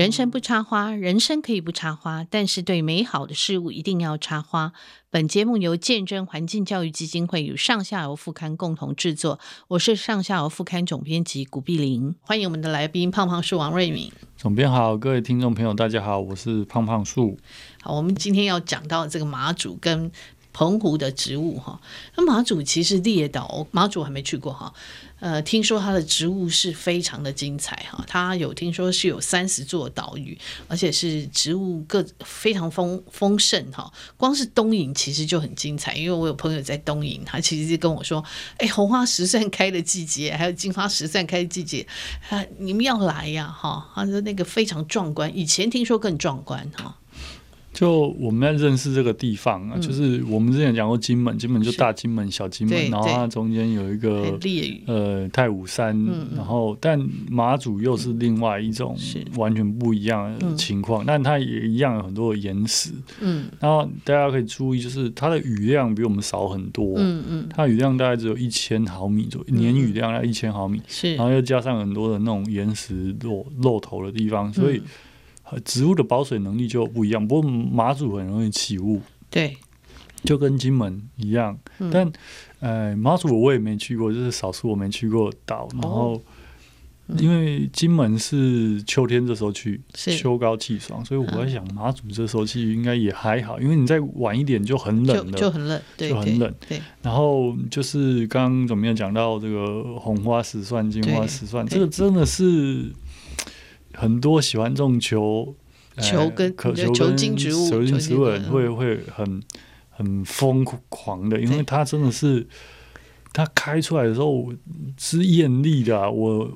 人生不插花，人生可以不插花，但是对美好的事物一定要插花。本节目由见证环境教育基金会与上下游副刊共同制作。我是上下游副刊总编辑古碧玲，欢迎我们的来宾胖胖树王瑞敏。总编好，各位听众朋友，大家好，我是胖胖树。好，我们今天要讲到这个马祖跟澎湖的植物哈。那马祖其实列岛，马祖还没去过哈。呃，听说它的植物是非常的精彩哈，它有听说是有三十座岛屿，而且是植物各非常丰丰盛哈。光是东引其实就很精彩，因为我有朋友在东引，他其实就跟我说，哎，红花石蒜开的季节，还有金花石蒜开的季节，啊，你们要来呀哈。他说那个非常壮观，以前听说更壮观哈。就我们在认识这个地方啊，嗯、就是我们之前讲过金门，金门就大金门、小金门，然后它中间有一个呃太武山，然后但马祖又是另外一种完全不一样的情况，嗯、但它也一样有很多的岩石，嗯，然后大家可以注意，就是它的雨量比我们少很多，嗯嗯，它雨量大概只有一千毫米左右，嗯、年雨量要一千毫米，是，然后又加上很多的那种岩石露露头的地方，所以。嗯植物的保水能力就不一样，不过马祖很容易起雾，对，就跟金门一样。嗯、但呃，马祖我也没去过，就是少数我没去过岛。然后，哦嗯、因为金门是秋天这时候去，秋高气爽，所以我在想马祖这时候去应该也还好。因为你再晚一点就很冷了，就，就很冷，对就很冷。对，对然后就是刚刚怎么样讲到这个红花石蒜、金花石蒜，这个真的是。很多喜欢种球球跟可球球茎植物，球茎植物会会很很疯狂的，因为它真的是它开出来的时候是艳丽的、啊。我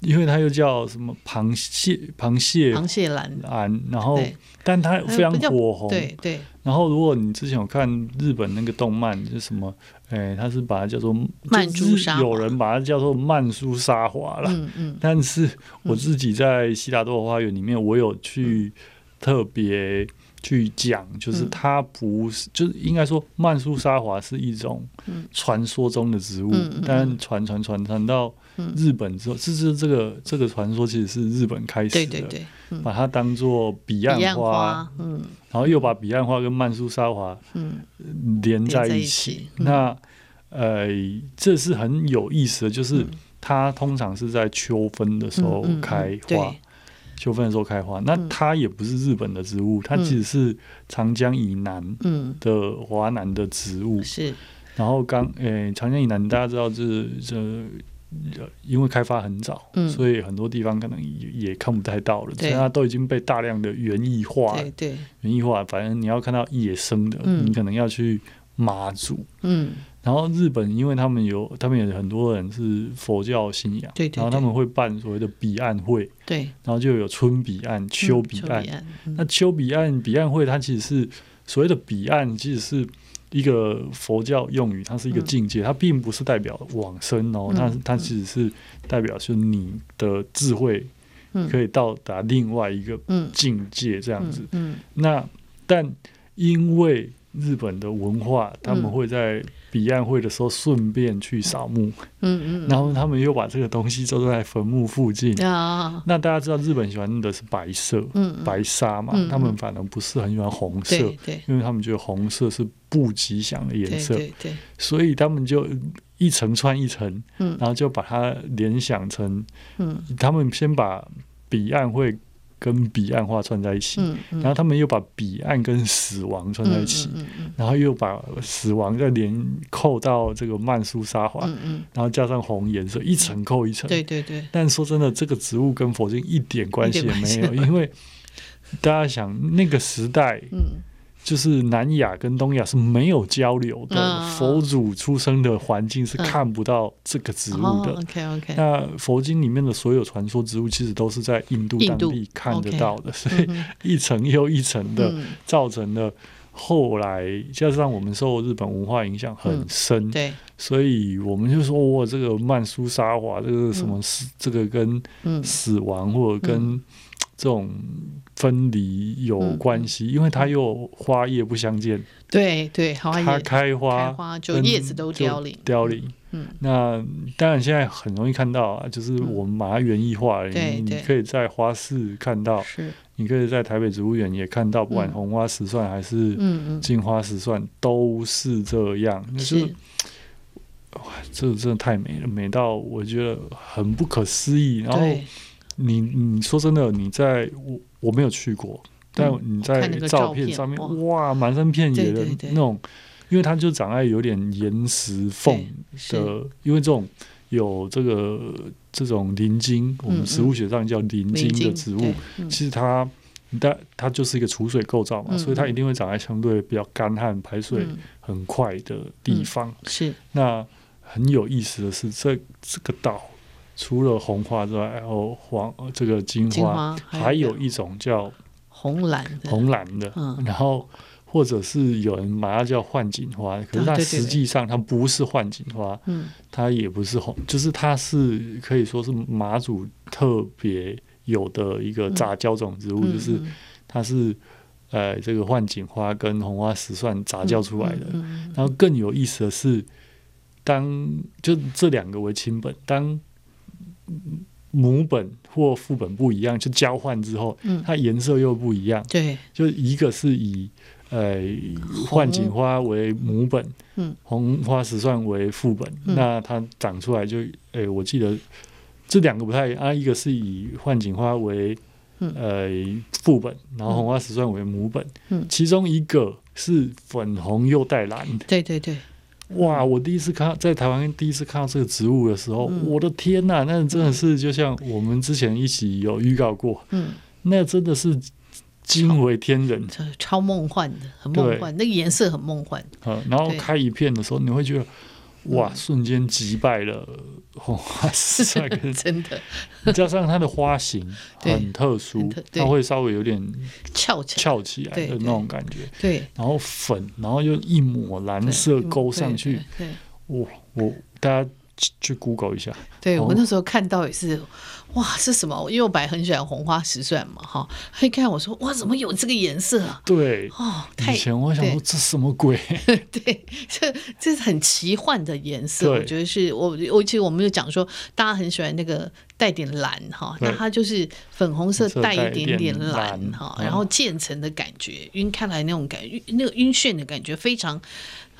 因为它又叫什么螃蟹螃蟹螃蟹兰兰，然后但它非常火红，对对。然后如果你之前有看日本那个动漫，就什么。哎，他是把它叫做曼珠沙，有人把它叫做曼殊沙华了。嗯嗯。但是我自己在西达多花园里面，我有去特别去讲，就是它不是，就是应该说曼殊沙华是一种传说中的植物，但传传传传到日本之后，这是这个这个传说其实是日本开始的，对对对，把它当做彼岸花，嗯。然后又把彼岸花跟曼殊沙华嗯。连在一起，嗯、那呃，这是很有意思的，就是它通常是在秋分的时候开花，秋分的时候开花。那它也不是日本的植物，它其实是长江以南的华南的植物。是，然后刚诶，长江以南大家知道这这。因为开发很早，嗯、所以很多地方可能也也看不太到了。现在对都已经被大量的园艺化，对园艺化。反正你要看到野生的，嗯、你可能要去马祖。嗯，然后日本，因为他们有，他们有很多人是佛教信仰，对对对，然后他们会办所谓的彼岸会，对，然后就有春彼岸、秋彼岸。那秋彼岸、彼岸会，它其实是所谓的彼岸，其实是。一个佛教用语，它是一个境界，它并不是代表往生哦，它它其实是代表是你的智慧可以到达另外一个境界这样子。那但因为日本的文化，他们会在彼岸会的时候顺便去扫墓，嗯嗯，然后他们又把这个东西种在坟墓附近。那大家知道日本喜欢的是白色，嗯，白纱嘛，他们反而不是很喜欢红色，对，因为他们觉得红色是不吉祥的颜色，对对，所以他们就一层穿一层，然后就把它联想成，嗯，他们先把彼岸会。跟彼岸花串在一起，嗯嗯、然后他们又把彼岸跟死亡串在一起，然后又把死亡再连扣到这个曼殊沙华，然后加上红颜色，一层扣一层。对对对。但说真的，这个植物跟佛经一点关系也没有，因为大家想那个时代，嗯就是南亚跟东亚是没有交流的，嗯、佛祖出生的环境是看不到这个植物的。OK OK。那佛经里面的所有传说植物，其实都是在印度当地看得到的，所以一层又一层的，造成了后来加上我们受日本文化影响很深，嗯、对，所以我们就说，哇，这个曼殊沙华，这个什么死，嗯、这个跟死亡或者跟这种分离有关系，嗯、因为它又花叶不相见。对对，它开花，开花就叶子都凋零。凋零。嗯，那当然现在很容易看到啊，就是我们把它园艺化了，嗯、你你可以在花市看到，是，你可以在台北植物园也看到，不管红花石蒜还是金花石蒜，都是这样。是，哇，这真的太美了，美到我觉得很不可思议。然后。你你说真的，你在我我没有去过，但你在照片上面，嗯、哇，满山遍野的那种，因为它就长在有点岩石缝的，因为这种有这个这种鳞茎，我们植物学上叫鳞茎的植物，其实它它它就是一个储水构造嘛，嗯、所以它一定会长在相对比较干旱、排水很快的地方。嗯、是，那很有意思的是，这这个岛。除了红花之外，还有黄这个金花，还，有一种叫红蓝的，红蓝的，嗯、然后或者是有人把它叫幻景花，可是它实际上它不是幻景花，嗯、它也不是红，就是它是可以说是马祖特别有的一个杂交种植物，嗯、就是它是呃这个幻景花跟红花石蒜杂交出来的。然后更有意思的是，当就这两个为亲本，当母本或副本不一样，就交换之后，嗯、它颜色又不一样。对，就一个是以呃幻景花为母本，嗯、红花石蒜为副本，嗯、那它长出来就，哎、欸，我记得这两个不太一样啊，一个是以幻景花为呃副本，然后红花石蒜为母本，其中一个是粉红又带蓝。对对对。哇！我第一次看在台湾第一次看到这个植物的时候，嗯、我的天呐，那真的是就像我们之前一起有预告过，嗯，那真的是惊为天人，超，梦幻的，很梦幻，那个颜色很梦幻。嗯，然后开一片的时候，你会觉得。哇！瞬间击败了红花石蒜，真的。加上它的花型 很特殊，它会稍微有点翘起翘起来的那种感觉。对，然后粉，然后又一抹蓝色勾上去。对，我我大家去 Google 一下。对，我那时候看到也是。哇，是什么？因为我本来很喜欢红花石蒜嘛，哈。一看我说，哇，怎么有这个颜色啊？对，哦，太以前我想说这什么鬼？对，这这是很奇幻的颜色。我觉得是我，我其实我们就讲说，大家很喜欢那个带点蓝哈，对那它就是粉红色带一点点蓝哈，然后渐层的感觉，晕开来那种感觉，那个晕眩的感觉非常。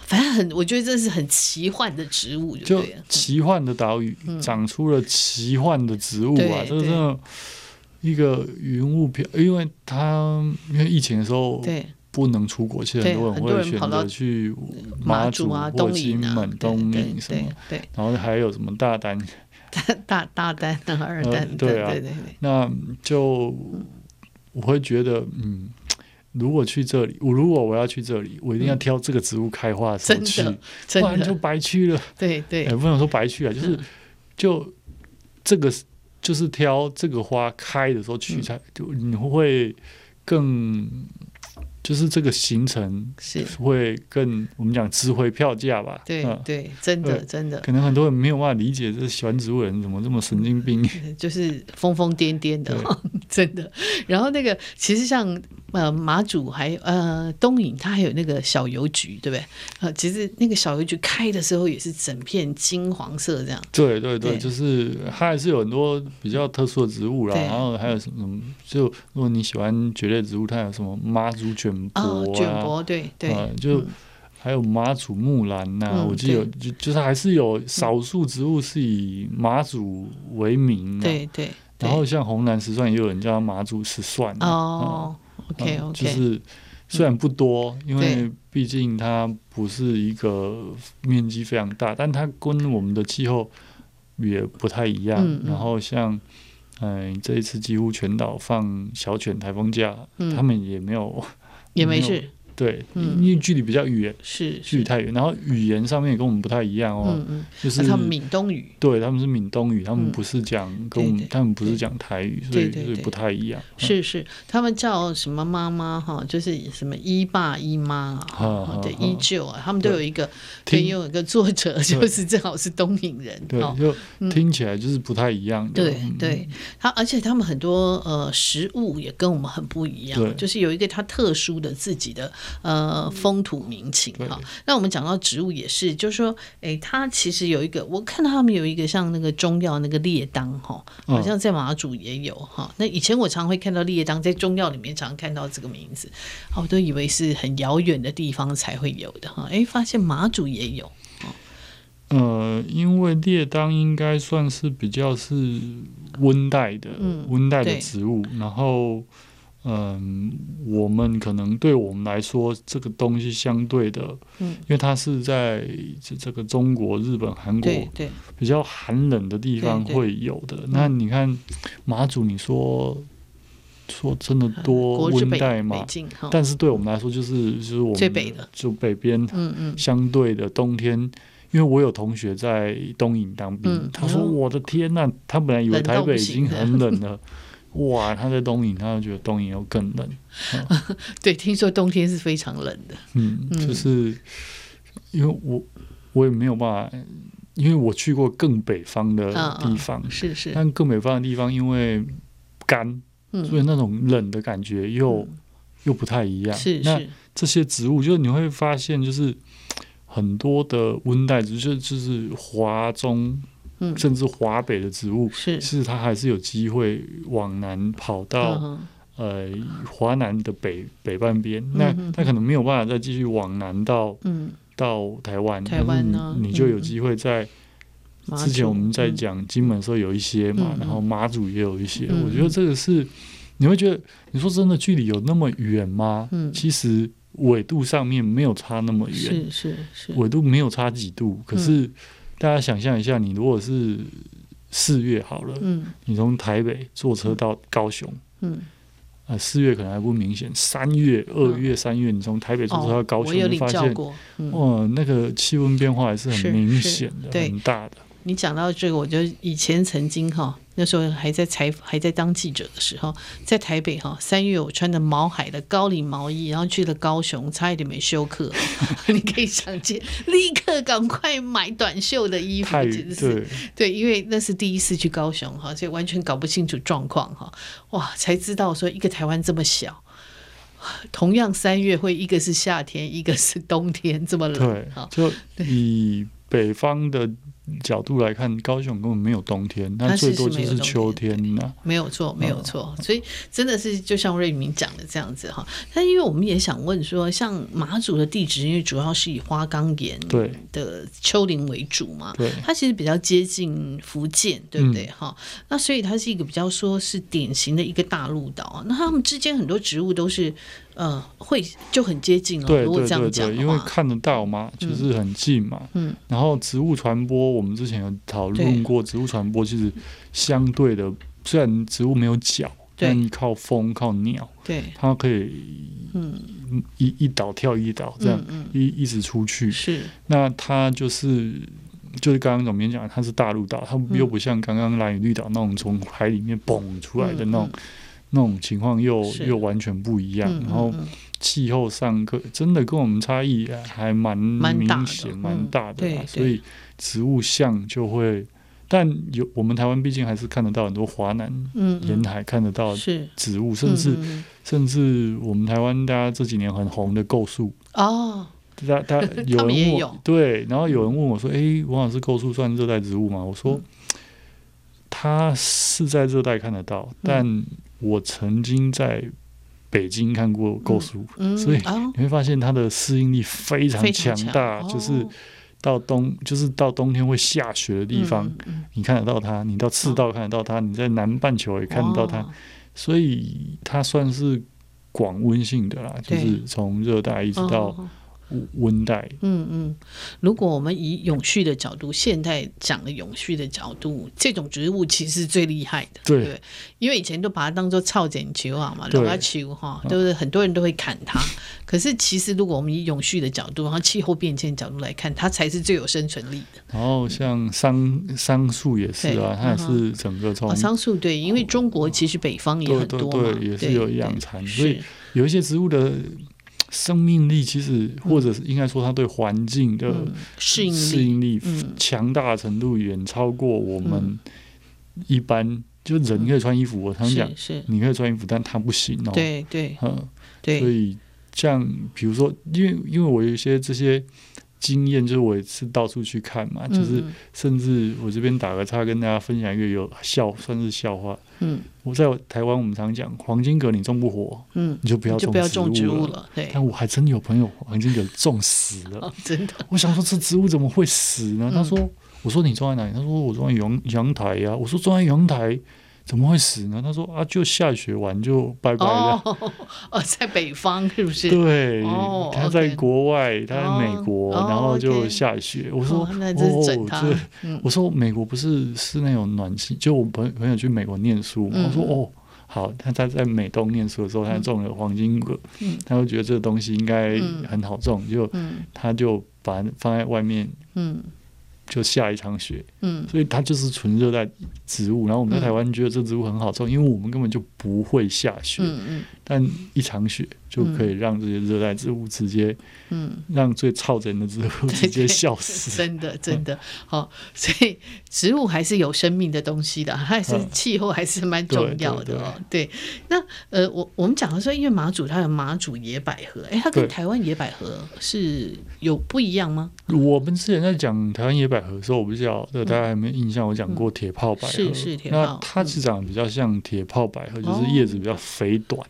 反正很，我觉得这是很奇幻的植物就，就奇幻的岛屿、嗯、长出了奇幻的植物啊！这是一个云雾飘，因为它因为疫情的时候不能出国，其实很多人会选择去马祖啊、或金门、东引什么，对，然后还有什么大丹、大 大丹、二丹，对啊，对对对。那就我会觉得，嗯。如果去这里，我如果我要去这里，我一定要挑这个植物开花的时候去，不然就白去了。对 对，也不能说白去啊，就是就这个就是挑这个花开的时候去才，就你会更。就是这个行程是会更我们讲值回票价吧？对对，真的真的，可能很多人没有办法理解，这喜欢植物人怎么这么神经病？就是疯疯癫癫的，真的。然后那个其实像呃马祖还呃东引，它还有那个小邮局，对不对？呃，其实那个小邮局开的时候也是整片金黄色这样。对对对，就是它还是有很多比较特殊的植物啦。然后还有什么？就如果你喜欢蕨类植物，它有什么妈祖卷。哦，卷柏对对，就还有马祖木兰呐，我记得有就就是还是有少数植物是以马祖为名，对对。然后像红蓝石蒜，也有人叫马祖石蒜哦。OK OK，就是虽然不多，因为毕竟它不是一个面积非常大，但它跟我们的气候也不太一样。然后像嗯，这一次几乎全岛放小犬台风假，他们也没有。也没事，对，因为距离比较远，是距离太远，然后语言上面也跟我们不太一样哦，嗯嗯。就是他们闽东语，对，他们是闽东语，他们不是讲跟我们，他们不是讲台语，所以所以不太一样。是是，他们叫什么妈妈哈，就是什么姨爸姨妈啊，对，依旧啊，他们都有一个，对，有一个作者就是正好是东瀛人，对，就听起来就是不太一样。对对，他而且他们很多呃食物也跟我们很不一样，就是有一个他特殊的自己的呃风土民情哈。那我们讲到植物也是，就是说，哎，它其实有一个，我看到他们有一个像那个中药那个列当哈，好像在马祖也有哈。那以前我常会看到列当在中药里面常看到这个名字，我都以为是很遥远的地方才会有的哈。哎，发现马祖也有。呃，因为列当应该算是比较是温带的，温带的植物。然后，嗯，我们可能对我们来说，这个东西相对的，因为它是在这这个中国、日本、韩国比较寒冷的地方会有的。那你看马祖，你说说真的多温带嘛？但是对我们来说，就是就是我们最北的，就北边，嗯嗯，相对的冬天。因为我有同学在东引当兵，嗯、他说：“我的天呐，他本来以为台北已经很冷了，哇！他在东营，他就觉得东引又更冷。嗯 ”对，听说冬天是非常冷的。嗯，就是因为我我也没有办法，因为我去过更北方的地方，是是，但更北方的地方因为干，嗯、所以那种冷的感觉又、嗯、又不太一样。是是，那这些植物，就是你会发现，就是。很多的温带植物，就就是华中，甚至华北的植物，是，其实它还是有机会往南跑到呃华南的北北半边。那它可能没有办法再继续往南到到台湾，台湾你就有机会在之前我们在讲金门的时候有一些嘛，然后马祖也有一些。我觉得这个是你会觉得，你说真的距离有那么远吗？其实。纬度上面没有差那么远，是是是，纬度没有差几度。可是大家想象一下，你如果是四月好了，嗯，你从台北坐车到高雄，嗯，啊，四月可能还不明显，三月、二月、三月，你从台北坐车到高雄，你发现，哦，那个气温变化还是很明显的，很大的。你讲到这个，我就以前曾经哈。那时候还在采还在当记者的时候，在台北哈，三月我穿着毛海的高领毛衣，然后去了高雄，差一点没休克。你可以想见，立刻赶快买短袖的衣服，其实是对，因为那是第一次去高雄哈，所以完全搞不清楚状况哈。哇，才知道说一个台湾这么小，同样三月会一个是夏天，一个是冬天这么冷哈。就以北方的。角度来看，高雄根本没有冬天，那最多就是秋天呐。没有错，没有错。所以真的是就像瑞明讲的这样子哈。但因为我们也想问说，像马祖的地质，因为主要是以花岗岩的丘陵为主嘛，对，它其实比较接近福建，对不对哈？那所以它是一个比较说是典型的一个大陆岛。那他们之间很多植物都是。呃，会就很接近哦。对对对对，因为看得到嘛，就是很近嘛。嗯。然后植物传播，我们之前有讨论过，植物传播其实相对的，虽然植物没有脚，但靠风靠鸟，对，它可以嗯一一倒跳一倒这样一一直出去。是。那它就是就是刚刚总编讲，它是大陆岛，它又不像刚刚蓝屿绿岛那种从海里面蹦出来的那种。那种情况又又完全不一样，然后气候上跟真的跟我们差异还蛮明显、蛮大的，所以植物像就会，但有我们台湾毕竟还是看得到很多华南沿海看得到植物，甚至甚至我们台湾大家这几年很红的构树。哦，大家 有。人问我，对，然后有人问我说：“哎，王老师，构树算热带植物吗？”我说：“它是在热带看得到，但。”我曾经在北京看过构树，嗯嗯、所以你会发现它的适应力非常强大。就是到冬，就是到冬天会下雪的地方，嗯、你看得到它；你到赤道看得到它；你在南半球也看得到它。哦、所以它算是广温性的啦，就是从热带一直到温带。嗯嗯，如果我们以永续的角度，现代讲的永续的角度，这种植物其实是最厉害的。对，对，因为以前都把它当做草剪球啊嘛，老阿球哈，都是很多人都会砍它。可是其实如果我们以永续的角度，然后气候变迁角度来看，它才是最有生存力的。然后像桑桑树也是啊，它也是整个从桑树对，因为中国其实北方也很多嘛，对，也是有养蚕，所以有一些植物的生命力，其实或者是应该说它对环境的适应适应力强大的程度远超过我们一般。就人可以穿衣服，我常讲，你可以穿衣服，但他不行哦。对对，嗯，对，所以像比如说，因为因为我有一些这些。经验就是我也是到处去看嘛，嗯、就是甚至我这边打个岔，跟大家分享一个有笑，算是笑话。嗯，我在台湾，我们常讲黄金葛你种不活，嗯，你就不要种植物了。种植物了，对。但我还真有朋友黄金葛种死了，哦，真的。我想说这植物怎么会死呢？他说：“嗯、我说你种在哪里？”他说：“我种在阳阳台呀。”我说：“种在阳台。”怎么会死呢？他说啊，就下雪完就拜拜了。哦，哦，在北方是不是？对，哦、他在国外他在美国，哦、然后就下雪。哦、我说，那这是整他。哦嗯、我说美国不是是那种暖气，就我朋朋友去美国念书嘛。我、嗯、说哦，好，他他在美东念书的时候，他种了黄金葛，嗯、他就觉得这个东西应该很好种，嗯、就他就把放在外面。嗯。就下一场雪，嗯，所以它就是纯热带植物。然后我们在台湾觉得这植物很好种，因为我们根本就不会下雪，嗯嗯，但一场雪就可以让这些热带植物直接，嗯，让最操人的植物 直接笑死。真的，真的，好，所以植物还是有生命的东西的，它还是气候还是蛮重要的哦。对，那呃，我我们讲的说，因为马祖它有马祖野百合，哎，它跟台湾野百合是有不一样吗？我们之前在讲台湾野百合百合的时候，我不知道，大家有没有印象？我讲过铁炮百合，是是铁。那它其实长得比较像铁炮百合，就是叶子比较肥短，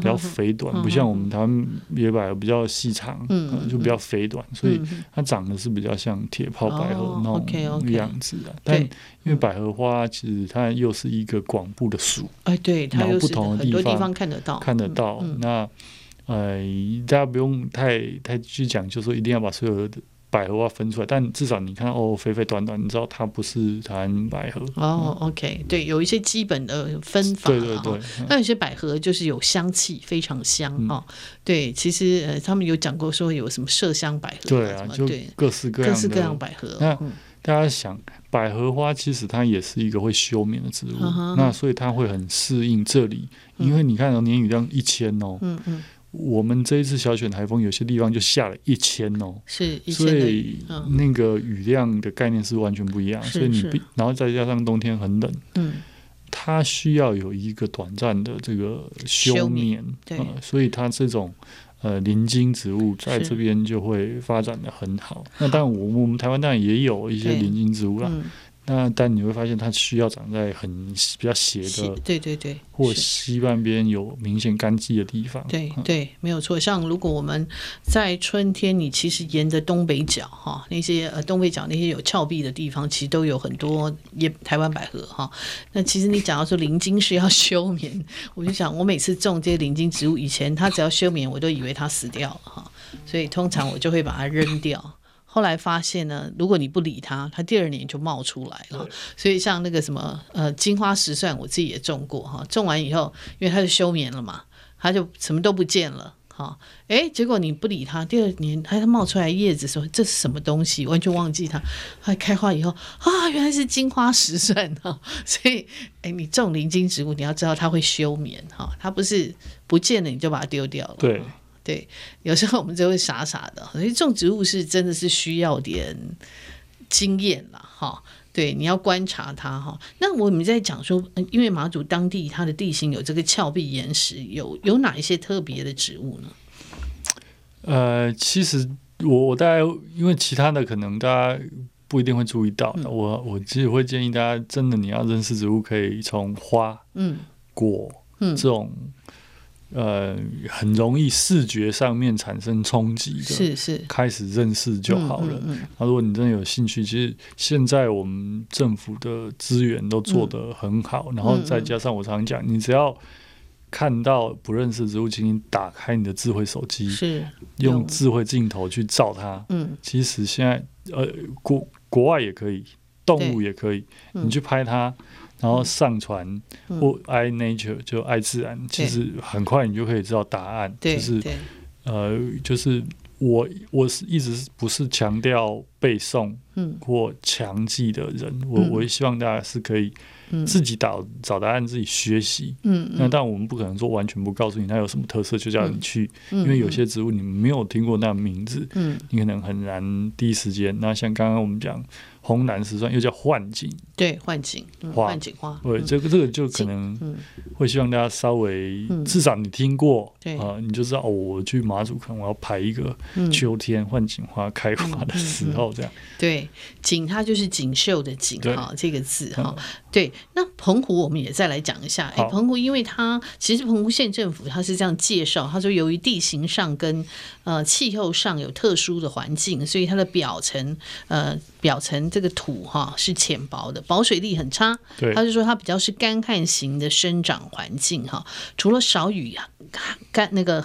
比较肥短，不像我们台湾野百合比较细长，就比较肥短，所以它长得是比较像铁炮百合那种样子的。但因为百合花其实它又是一个广布的树，哎，对，然后不同的地方看得到，看得到。那呃，大家不用太太去讲，就说一定要把所有的。百合花分出来，但至少你看哦，肥肥短短，你知道它不是台湾百合哦。OK，对，有一些基本的分法。对对对，那有些百合就是有香气，非常香哦。对，其实呃，他们有讲过说有什么麝香百合，对啊，就各式各样各式各样百合。那大家想，百合花其实它也是一个会休眠的植物，那所以它会很适应这里，因为你看到年雨量一千哦，嗯嗯。我们这一次小犬台风，有些地方就下了一千哦，是，所以那个雨量的概念是完全不一样。所以你必，然后再加上冬天很冷，嗯，它需要有一个短暂的这个休眠，对，所以它这种呃林荆植物在这边就会发展的很好。那当然，我我们台湾当然也有一些林荆植物啦。那但你会发现，它需要长在很比较斜的，对对对，或西半边有明显干季的地方。对对，没有错。像如果我们在春天，你其实沿着东北角哈，那些呃东北角那些有峭壁的地方，其实都有很多也台湾百合哈。那其实你讲到说林荆是要休眠，我就想我每次种这些林荆植物，以前它只要休眠，我都以为它死掉了哈，所以通常我就会把它扔掉。后来发现呢，如果你不理它，它第二年就冒出来了。所以像那个什么呃金花石蒜，我自己也种过哈。种完以后，因为它是休眠了嘛，它就什么都不见了哈。哎，结果你不理它，第二年它冒出来叶子说，说这是什么东西，完全忘记它。它开花以后啊，原来是金花石蒜哈。所以哎，你种灵金植物，你要知道它会休眠哈，它不是不见了你就把它丢掉了。对。对，有时候我们就会傻傻的，所以种植物是真的是需要点经验了哈。对，你要观察它哈。那我们在讲说，因为马祖当地它的地形有这个峭壁岩石，有有哪一些特别的植物呢？呃，其实我我大概因为其他的可能大家不一定会注意到，嗯、我我其实会建议大家，真的你要认识植物，可以从花、嗯、果、嗯这种。呃，很容易视觉上面产生冲击的，是是，开始认识就好了。那、嗯嗯。嗯、如果你真的有兴趣，其实现在我们政府的资源都做得很好，嗯、然后再加上我常讲，你只要看到不认识的植物，请你打开你的智慧手机，是用智慧镜头去照它。嗯，其实现在呃，国国外也可以，动物也可以，你去拍它，然后上传或 iNature 就爱自然，其实很快你就可以知道答案。就是呃，就是我我是一直不是强调背诵或强记的人，我我也希望大家是可以。自己找找答案，自己学习。嗯，那但我们不可能说完全不告诉你它有什么特色，就叫你去。嗯，因为有些植物你没有听过那名字，嗯，你可能很难第一时间。那像刚刚我们讲。红蓝石蒜又叫幻景，对，幻景花，幻景花，对，这个这个就可能会希望大家稍微，至少你听过，啊，你就知道哦，我去马祖可能我要排一个秋天幻景花开花的时候，这样。对，景它就是锦绣的锦哈，这个字哈。对，那澎湖我们也再来讲一下，哎，澎湖因为它其实澎湖县政府它是这样介绍，他说由于地形上跟呃气候上有特殊的环境，所以它的表层呃表层。这个土哈是浅薄的，保水力很差。对，他就说它比较是干旱型的生长环境哈，除了少雨干那个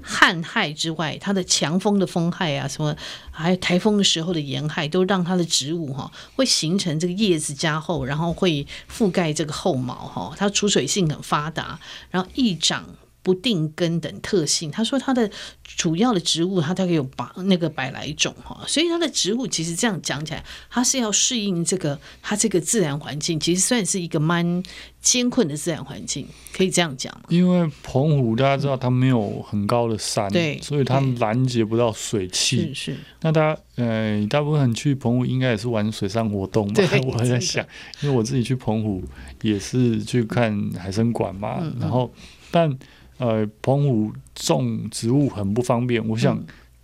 旱害之外，它的强风的风害啊，什么还有台风的时候的盐害，都让它的植物哈会形成这个叶子加厚，然后会覆盖这个后毛哈，它储水性很发达，然后易长。不定根等特性，他说它的主要的植物，它大概有百那个百来种哈，所以它的植物其实这样讲起来，它是要适应这个它这个自然环境，其实算是一个蛮艰困的自然环境，可以这样讲。因为澎湖大家知道它没有很高的山，对，所以它拦截不到水汽。是是。那大家呃，大部分去澎湖应该也是玩水上活动吧？我在想，因为我自己去澎湖也是去看海参馆嘛，嗯嗯然后但。呃，澎湖种植物很不方便。我想，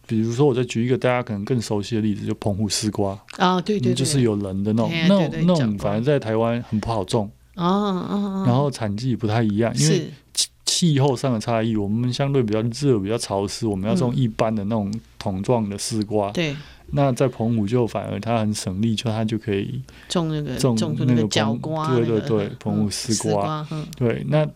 比如说，我再举一个大家可能更熟悉的例子，就澎湖丝瓜。啊，对对，就是有人的那种，那种那种，反正在台湾很不好种。啊，然后产季不太一样，因为气气候上的差异，我们相对比较热、比较潮湿，我们要种一般的那种桶状的丝瓜。对，那在澎湖就反而它很省力，就它就可以种那个种那个角瓜，对对对，澎湖丝瓜，对那。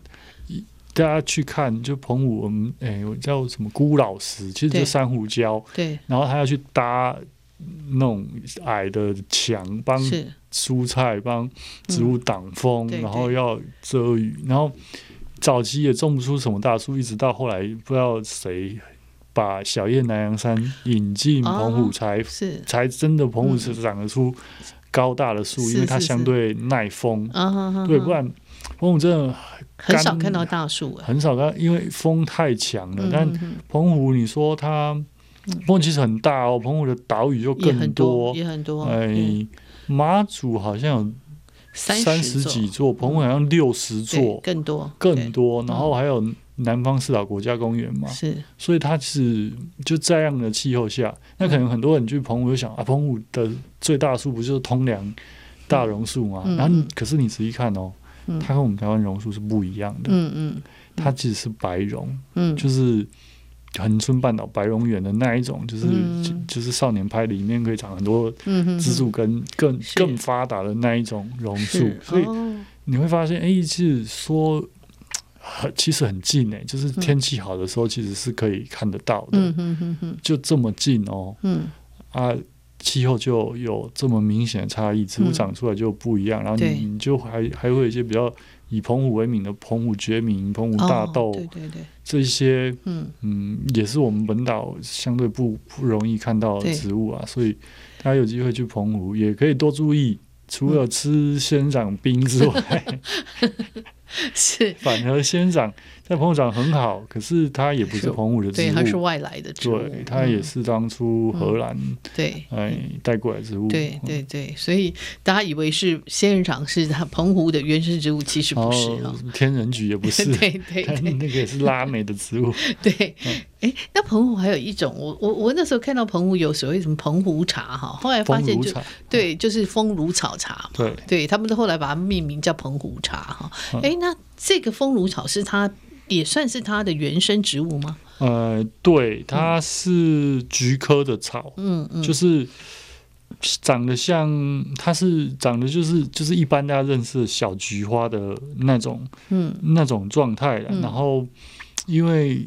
大家去看，就澎湖我们哎，叫什么孤老石，其实就珊瑚礁。对。然后他要去搭那种矮的墙，帮蔬菜、帮植物挡风，然后要遮雨。然后早期也种不出什么大树，一直到后来不知道谁把小叶南洋杉引进澎湖，才才真的澎湖是长得出高大的树，因为它相对耐风。对，不然澎湖真的。很少看到大树，很少看，因为风太强了。但澎湖，你说它，澎湖其实很大哦。澎湖的岛屿就更多，也很多。哎，马祖好像有三十几座，澎湖好像六十座，更多，更多。然后还有南方四岛国家公园嘛，是。所以它是就这样的气候下，那可能很多人去澎湖就想啊，澎湖的最大树不就是通梁大榕树嘛？然后可是你仔细看哦。它跟我们台湾榕树是不一样的，嗯嗯，它其实是白榕，嗯，就是恒春半岛白榕园的那一种，就是就是少年派里面可以长很多支柱根更更发达的那一种榕树，所以你会发现，哎，是说很其实很近哎，就是天气好的时候其实是可以看得到的，就这么近哦，嗯。啊。气候就有这么明显的差异，植物长出来就不一样，嗯、然后你你就还还会有一些比较以澎湖为名的澎湖决明、澎湖大豆，哦、对对对，这些嗯。嗯也是我们本岛相对不不容易看到的植物啊，所以大家有机会去澎湖也可以多注意，除了吃仙人掌冰之外，嗯、是。反而仙人掌。在澎湖长很好，可是它也不是澎湖的植物，对，它是外来的植物。对，它也是当初荷兰对哎带过来植物。对对对，所以大家以为是仙人掌是它澎湖的原生植物，其实不是啊。天人菊也不是，对对对，那个也是拉美的植物。对，哎，那澎湖还有一种，我我我那时候看到澎湖有所谓什么澎湖茶哈，后来发现就对，就是风炉草茶。对，对他们都后来把它命名叫澎湖茶哈。哎，那这个风炉草是它。也算是它的原生植物吗？呃，对，它是菊科的草，嗯嗯，就是长得像，它是长得就是就是一般大家认识的小菊花的那种，嗯，那种状态、嗯、然后，因为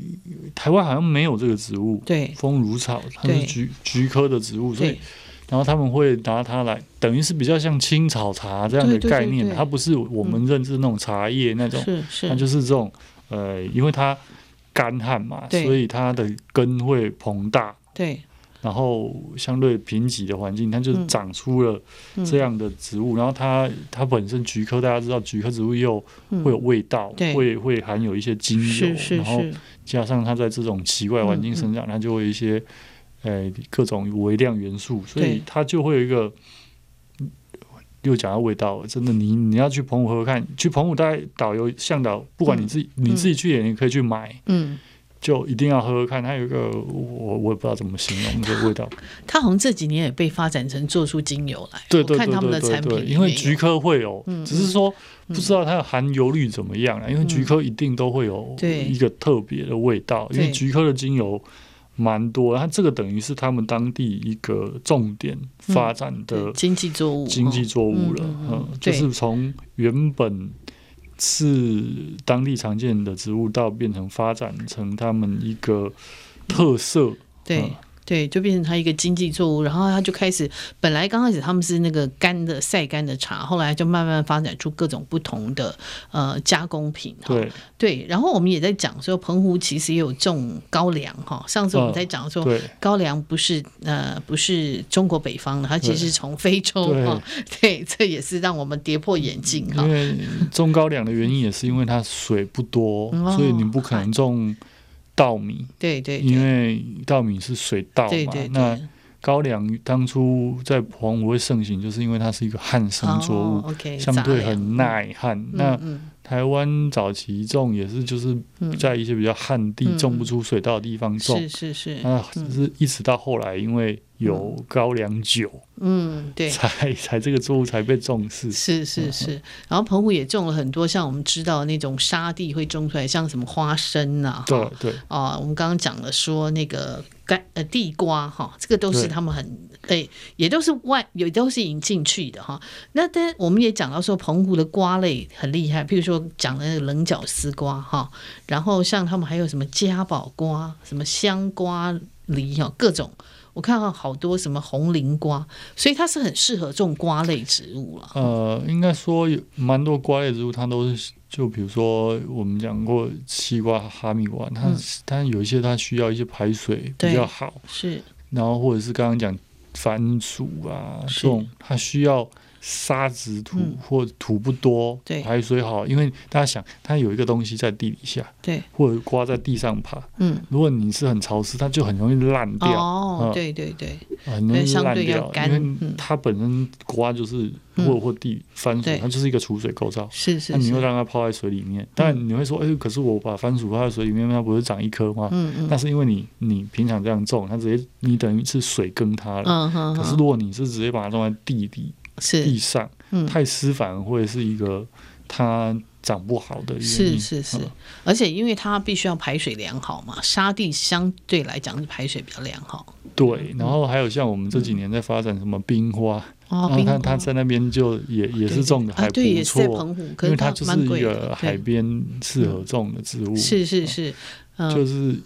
台湾好像没有这个植物，对，风如草，它是菊菊科的植物，所以，然后他们会拿它来，等于是比较像青草茶这样的概念，它不是我们认知那种茶叶那种，是是，它就是这种，呃，因为它干旱嘛，所以它的根会膨大，对。然后相对贫瘠的环境，它就长出了这样的植物。嗯。嗯、然后它它本身菊科，大家知道菊科植物又会有味道，嗯、会会含有一些精油，是是是，然后加上它在这种奇怪环境生长，它就会一些呃各种微量元素，所以它就会有一个。又讲到味道，真的，你你要去澎湖喝喝看，去澎湖带导游向导，不管你自己、嗯、你自己去也你可以去买。嗯。就一定要喝喝看，它有一个我我也不知道怎么形容这个味道。它好像这几年也被发展成做出精油来，对对对对对，看他们的产品，因为菊科会有，嗯、只是说不知道它的含油率怎么样啊。嗯、因为菊科一定都会有一个特别的味道，因为菊科的精油蛮多，它这个等于是他们当地一个重点发展的经济作物，经济作物了，嗯，就是从原本。是当地常见的植物，到变成发展成他们一个特色，对。嗯对，就变成它一个经济作物，然后它就开始，本来刚开始他们是那个干的晒干的茶，后来就慢慢发展出各种不同的呃加工品。对对，然后我们也在讲说，澎湖其实也有种高粱哈。上次我们在讲说，呃、高粱不是呃不是中国北方的，它其实是从非洲哈。对，这也是让我们跌破眼镜哈。因为种高粱的原因也是因为它水不多，哦、所以你不可能种。稻米，对对，因为稻米是水稻嘛。对对对，那高粱当初在澎湖会盛行，就是因为它是一个旱生作物，哦 okay, 相对很耐旱。嗯、那、嗯台湾早期种也是，就是在一些比较旱地、种不出水稻的地方种。是是是。那只是一直到后来，因为有高粱酒，嗯，对，才 才这个作物才被重视。是是是。然后澎湖也种了很多，像我们知道那种沙地会种出来，像什么花生呐，对对。啊，我们刚刚讲了说那个。干呃地瓜哈，这个都是他们很哎也都是外也都是引进去的哈。那但我们也讲到说，澎湖的瓜类很厉害，譬如说讲的那个棱角丝瓜哈，然后像他们还有什么嘉宝瓜、什么香瓜梨哈，各种我看到好多什么红菱瓜，所以它是很适合种瓜类植物了。呃，应该说有蛮多瓜类植物，它都是。就比如说，我们讲过西瓜、哈密瓜，它它有一些它需要一些排水比较好，是。然后或者是刚刚讲番薯啊这种，它需要。沙子土或土不多，对，排水好，因为大家想，它有一个东西在地底下，对，或者瓜在地上爬，嗯，如果你是很潮湿，它就很容易烂掉，哦，对对对，很容易烂掉，因为它本身瓜就是或或地番薯，它就是一个储水构造，是是，那你会让它泡在水里面，但你会说，哎，可是我把番薯泡在水里面，它不是长一颗吗？嗯嗯，那是因为你你平常这样种，它直接你等于是水耕它了，可是如果你是直接把它种在地底。是。地上，嗯，太湿反而会是一个它长不好的原因。是是是，嗯、而且因为它必须要排水良好嘛，沙地相对来讲是排水比较良好。对，然后还有像我们这几年在发展什么冰花，嗯、然后它它在那边就也也是种的还不错，因为它就是一个海边适合种的植物。是是是，嗯、就是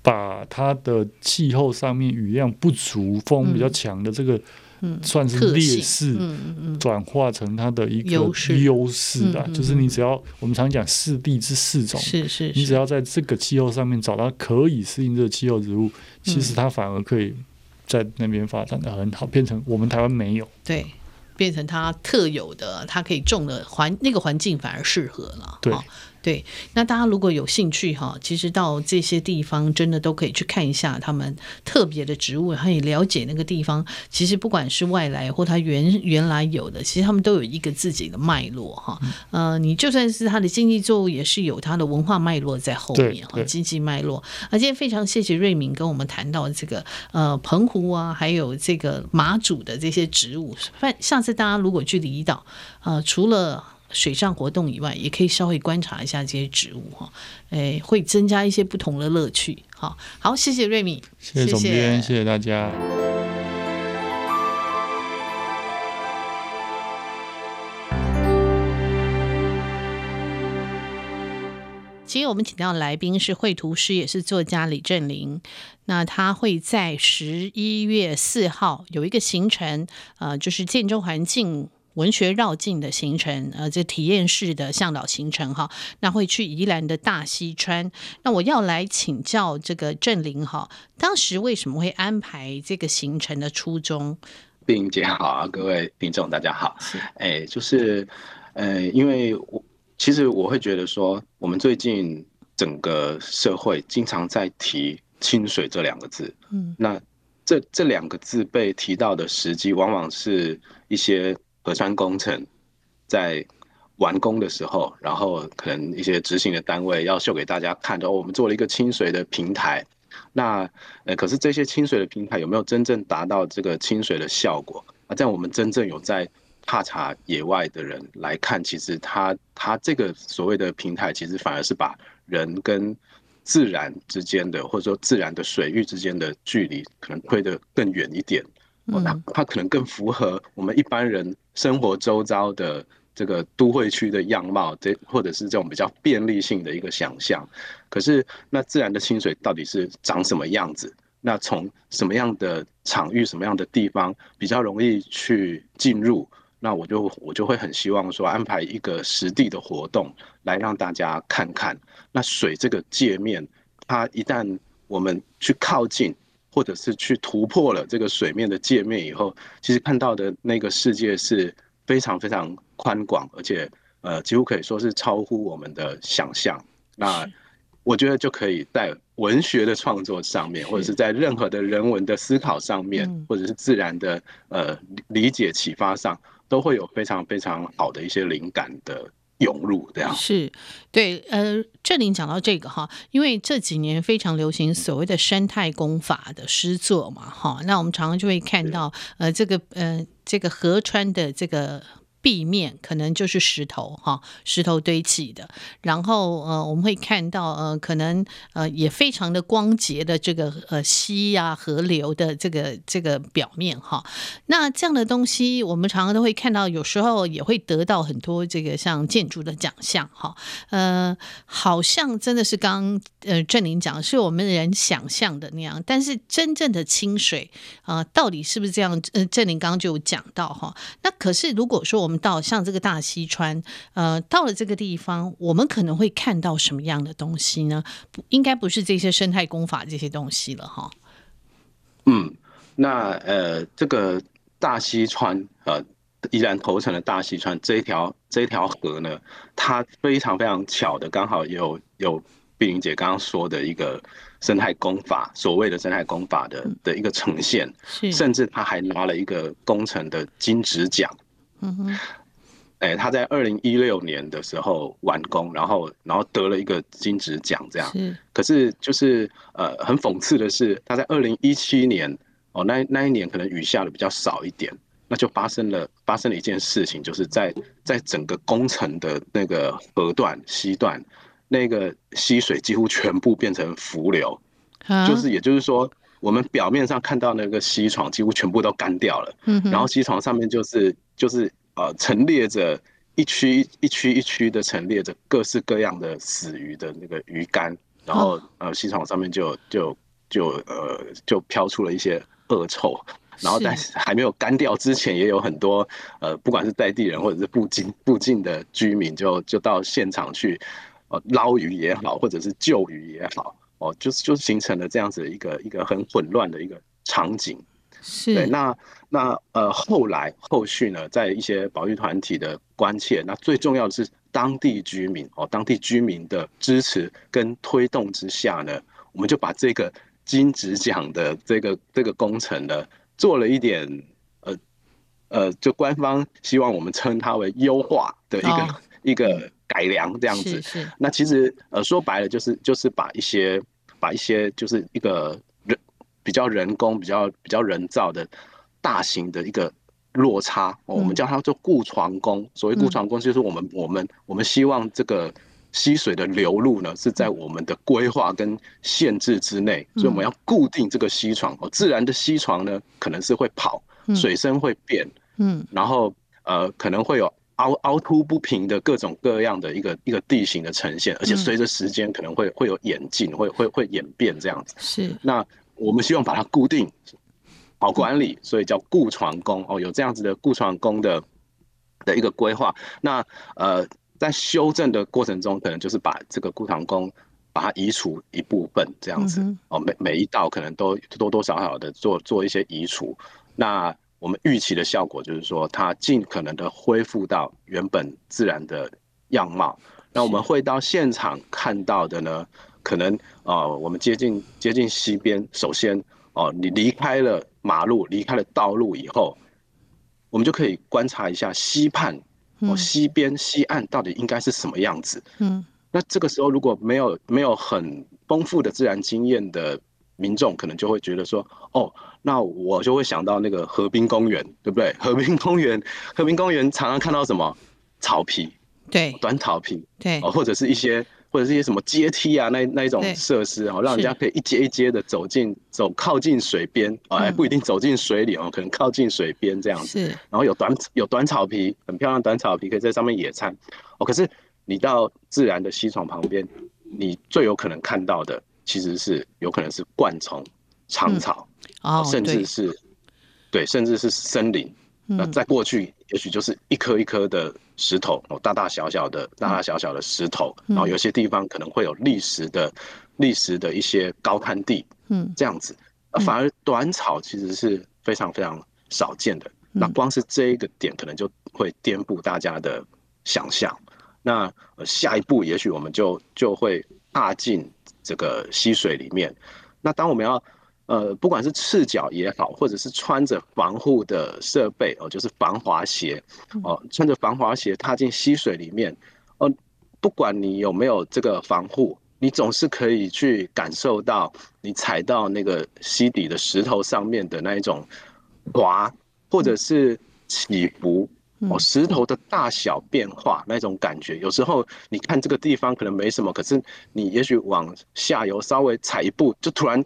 把它的气候上面雨量不足、风比较强的这个。算是劣势，转化成它的一个优势。啊，就是你只要我们常讲四地之四种，是是，你只要在这个气候上面找到可以适应这个气候植物，其实它反而可以在那边发展的很好，变成我们台湾没有，对，变成它特有的，它可以种的环那个环境反而适合了，对。对，那大家如果有兴趣哈，其实到这些地方真的都可以去看一下他们特别的植物，然后也了解那个地方。其实不管是外来或它原原来有的，其实他们都有一个自己的脉络哈。呃，你就算是它的经济作物，也是有它的文化脉络在后面哈，经济脉络。而今天非常谢谢瑞敏跟我们谈到这个呃澎湖啊，还有这个马祖的这些植物。下次大家如果去离岛，呃，除了水上活动以外，也可以稍微观察一下这些植物哈，诶、哎，会增加一些不同的乐趣。好，好，谢谢瑞米，谢谢总编，谢谢大家。今天我们请到的来宾是绘图师，也是作家李振林。那他会在十一月四号有一个行程，呃，就是建筑环境文学绕境的行程，呃，这体验式的向导行程哈。那会去宜兰的大溪川。那我要来请教这个郑林哈，当时为什么会安排这个行程的初衷？碧玲姐好啊，各位听众大家好。哎，就是，呃，因为我其实我会觉得说，我们最近整个社会经常在提清水这两个字，嗯，那这这两个字被提到的时机，往往是一些河川工程在完工的时候，然后可能一些执行的单位要秀给大家看，哦，我们做了一个清水的平台。那呃，可是这些清水的平台有没有真正达到这个清水的效果？啊，在我们真正有在踏查野外的人来看，其实它它这个所谓的平台，其实反而是把人跟自然之间的，或者说自然的水域之间的距离，可能推得更远一点。哦，那它可能更符合我们一般人生活周遭的。这个都会区的样貌，这或者是这种比较便利性的一个想象。可是，那自然的清水到底是长什么样子？那从什么样的场域、什么样的地方比较容易去进入？那我就我就会很希望说，安排一个实地的活动，来让大家看看那水这个界面。它一旦我们去靠近，或者是去突破了这个水面的界面以后，其实看到的那个世界是非常非常。宽广，而且呃，几乎可以说是超乎我们的想象。那我觉得就可以在文学的创作上面，或者是在任何的人文的思考上面，或者是自然的呃理解启发上，都会有非常非常好的一些灵感的涌入。这样是对。呃，这里讲到这个哈，因为这几年非常流行所谓的生态功法的诗作嘛，哈，那我们常常就会看到呃，这个呃，这个河川的这个。壁面可能就是石头哈，石头堆砌的。然后呃，我们会看到呃，可能呃也非常的光洁的这个呃溪呀、河流的这个这个表面哈。那这样的东西，我们常常都会看到，有时候也会得到很多这个像建筑的奖项哈。呃，好像真的是刚呃郑林讲，是我们人想象的那样。但是真正的清水啊、到底是不是这样？呃，郑林刚刚就有讲到哈。那可是如果说我们到像这个大西川，呃，到了这个地方，我们可能会看到什么样的东西呢？不，应该不是这些生态工法这些东西了哈。嗯，那呃，这个大西川，呃，依然投成了大西川这一条这一条河呢，它非常非常巧的，刚好有有碧玲姐刚刚说的一个生态工法，所谓的生态工法的的一个呈现，是甚至他还拿了一个工程的金质奖。嗯哼，哎，他在二零一六年的时候完工，然后然后得了一个金质奖，这样。是。可是就是呃，很讽刺的是，他在二零一七年哦，那那一年可能雨下的比较少一点，那就发生了发生了一件事情，就是在在整个工程的那个河段西段，那个溪水几乎全部变成浮流，啊、就是也就是说，我们表面上看到那个溪床几乎全部都干掉了，嗯，然后溪床上面就是。就是呃，陈列着一区一区一区的陈列着各式各样的死鱼的那个鱼干，然后呃，溪床上面就就就呃就飘出了一些恶臭，然后但是还没有干掉之前，也有很多呃，不管是在地人或者是附近附近的居民就，就就到现场去呃捞鱼也好，或者是救鱼也好，哦，就是就形成了这样子一个一个很混乱的一个场景。是对，那那呃，后来后续呢，在一些保育团体的关切，那最重要的是当地居民哦，当地居民的支持跟推动之下呢，我们就把这个金质奖的这个这个工程呢，做了一点呃呃，就官方希望我们称它为优化的一个、哦、一个改良这样子。是是那其实呃说白了就是就是把一些把一些就是一个人。比较人工、比较比较人造的大型的一个落差，嗯、我们叫它做固床工。所谓固床工，就是我们、嗯、我们我们希望这个溪水的流入呢，是在我们的规划跟限制之内，嗯、所以我们要固定这个溪床。哦，自然的溪床呢，可能是会跑，水深会变，嗯，然后呃，可能会有凹凹凸不平的各种各样的一个一个地形的呈现，而且随着时间可能会会有演进，会会会演变这样子。是，那我们希望把它固定好管理，所以叫固床工哦，有这样子的固床工的的一个规划。那呃，在修正的过程中，可能就是把这个固床工把它移除一部分这样子哦，每每一道可能都多多少少的做做一些移除。那我们预期的效果就是说，它尽可能的恢复到原本自然的样貌。那我们会到现场看到的呢，可能呃，我们接近接近西边，首先哦、呃，你离开了马路，离开了道路以后，我们就可以观察一下溪畔哦，溪边西岸到底应该是什么样子。嗯，那这个时候如果没有没有很丰富的自然经验的民众，可能就会觉得说，哦。那我就会想到那个河滨公园，对不对？河滨公园，河滨公园常常看到什么草皮，对，短草皮，对，或者是一些或者是一些什么阶梯啊，那那一种设施啊，让人家可以一阶一阶的走进走靠近水边啊，还不一定走进水里哦，可能靠近水边这样子。是，然后有短有短草皮，很漂亮短草皮，可以在上面野餐。哦，可是你到自然的溪床旁边，你最有可能看到的，其实是有可能是灌丛、长草。甚至是，对，甚至是森林。那在过去，也许就是一颗一颗的石头，哦，大大小小的，大大小小的石头。然后有些地方可能会有砾石的，砾石的一些高滩地，嗯，这样子。反而短草其实是非常非常少见的。那光是这一个点，可能就会颠覆大家的想象。那下一步，也许我们就就会踏进这个溪水里面。那当我们要呃，不管是赤脚也好，或者是穿着防护的设备哦，就是防滑鞋哦，穿着防滑鞋踏进溪水里面，哦，不管你有没有这个防护，你总是可以去感受到你踩到那个溪底的石头上面的那一种滑，或者是起伏哦，石头的大小变化那种感觉。有时候你看这个地方可能没什么，可是你也许往下游稍微踩一步，就突然。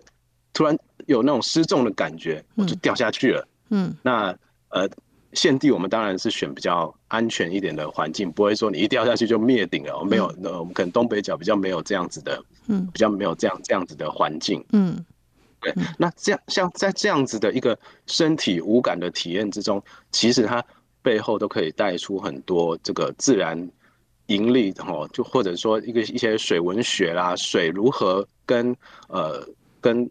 突然有那种失重的感觉，我就掉下去了。嗯，那呃，现地我们当然是选比较安全一点的环境，不会说你一掉下去就灭顶了。没有，那我们可能东北角比较没有这样子的，嗯，比较没有这样这样子的环境。嗯，对。那这样像在这样子的一个身体无感的体验之中，其实它背后都可以带出很多这个自然盈利哦，就或者说一个一些水文学啦，水如何跟呃跟。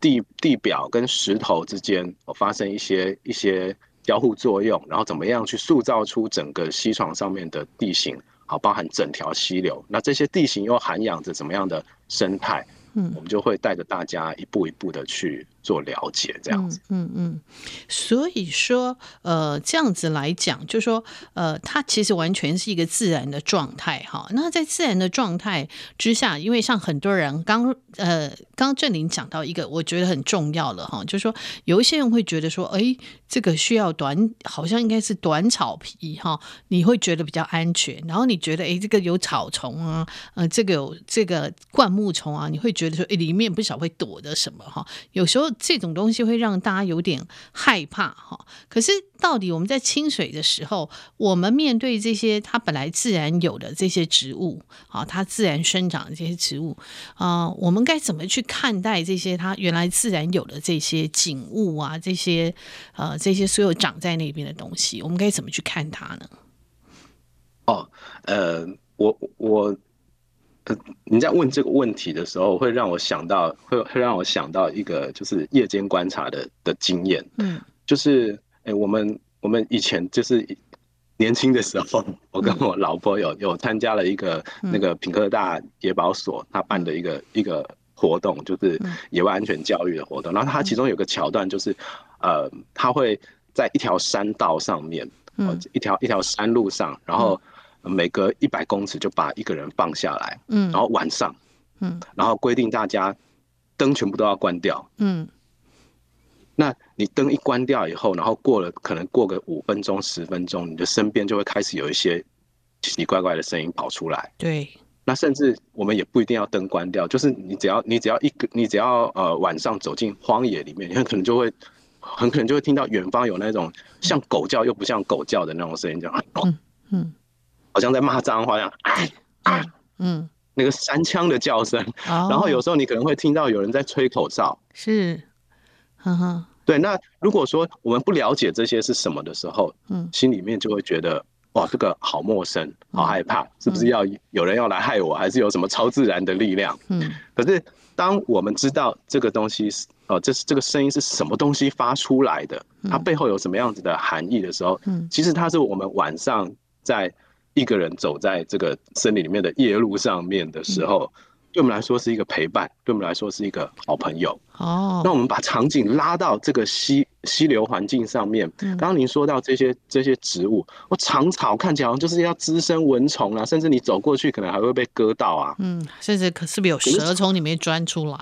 地地表跟石头之间发生一些一些交互作用，然后怎么样去塑造出整个溪床上面的地形，好，包含整条溪流，那这些地形又涵养着怎么样的生态？嗯，我们就会带着大家一步一步的去做了解，这样子。嗯嗯，所以说，呃，这样子来讲，就说，呃，它其实完全是一个自然的状态，哈。那在自然的状态之下，因为像很多人刚，呃，刚振麟讲到一个，我觉得很重要的哈，就是说，有一些人会觉得说，哎，这个需要短，好像应该是短草皮哈，你会觉得比较安全。然后你觉得，哎，这个有草丛啊，呃，这个有这个灌木丛啊，你会觉得说，哎，里面不晓得会躲着什么哈。有时候。这种东西会让大家有点害怕哈，可是到底我们在清水的时候，我们面对这些它本来自然有的这些植物啊，它自然生长的这些植物啊，我们该怎么去看待这些它原来自然有的这些景物啊，这些呃这些所有长在那边的东西，我们该怎么去看它呢？哦，呃，我我。你在问这个问题的时候，会让我想到，会会让我想到一个就是夜间观察的的经验。嗯，就是哎、欸，我们我们以前就是年轻的时候，我跟我老婆有有参加了一个那个品科大野保所他办的一个一个活动，就是野外安全教育的活动。然后他其中有个桥段，就是呃，他会在一条山道上面，嗯，一条一条山路上，然后。每隔一百公尺就把一个人放下来，嗯，然后晚上，嗯，然后规定大家灯全部都要关掉，嗯，那你灯一关掉以后，然后过了可能过个五分钟十分钟，你的身边就会开始有一些奇奇怪怪的声音跑出来，对，那甚至我们也不一定要灯关掉，就是你只要你只要一个你只要呃晚上走进荒野里面，你很可能就会很可能就会听到远方有那种像狗叫又不像狗叫的那种声音，这样。嗯嗯，好像在骂脏话一样，嗯嗯，那个三枪的叫声，哦，然后有时候你可能会听到有人在吹口哨，是，呵呵，对。那如果说我们不了解这些是什么的时候，嗯，心里面就会觉得。哇，这个好陌生，好害怕，是不是要有人要来害我，还是有什么超自然的力量？嗯，可是当我们知道这个东西是哦，这是这个声音是什么东西发出来的，它背后有什么样子的含义的时候，嗯，其实它是我们晚上在一个人走在这个森林里面的夜路上面的时候。对我们来说是一个陪伴，对我们来说是一个好朋友。哦，那我们把场景拉到这个溪溪流环境上面。刚刚您说到这些这些植物，我长草看起来好像就是要滋生蚊虫啊，甚至你走过去可能还会被割到啊。嗯，甚至可是不是有蛇从里面钻出来？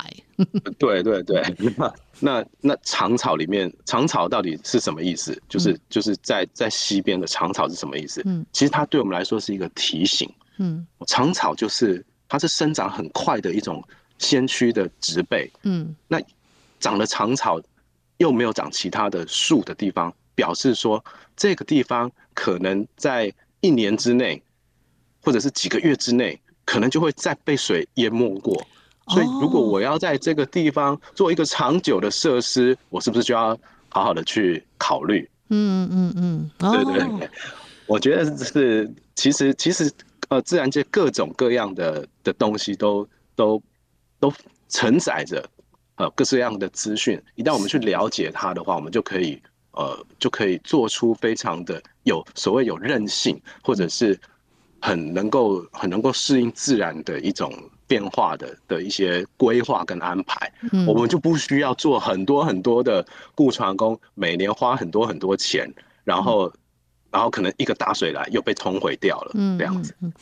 对 对对，那那那长草里面长草到底是什么意思？就是就是在在溪边的长草是什么意思？嗯，其实它对我们来说是一个提醒。嗯，长草就是。它是生长很快的一种先驱的植被，嗯，那长了长草又没有长其他的树的地方，表示说这个地方可能在一年之内，或者是几个月之内，可能就会再被水淹没过。所以，如果我要在这个地方做一个长久的设施，我是不是就要好好的去考虑？嗯嗯嗯，对对对，我觉得是，其实其实。呃，自然界各种各样的的东西都都都承载着呃各式各样的资讯。一旦我们去了解它的话，我们就可以呃就可以做出非常的有所谓有韧性，或者是很能够很能够适应自然的一种变化的的一些规划跟安排。嗯，我们就不需要做很多很多的雇船工，每年花很多很多钱，然后。然后可能一个大水来又被冲毁掉了，嗯，这样子。嗯，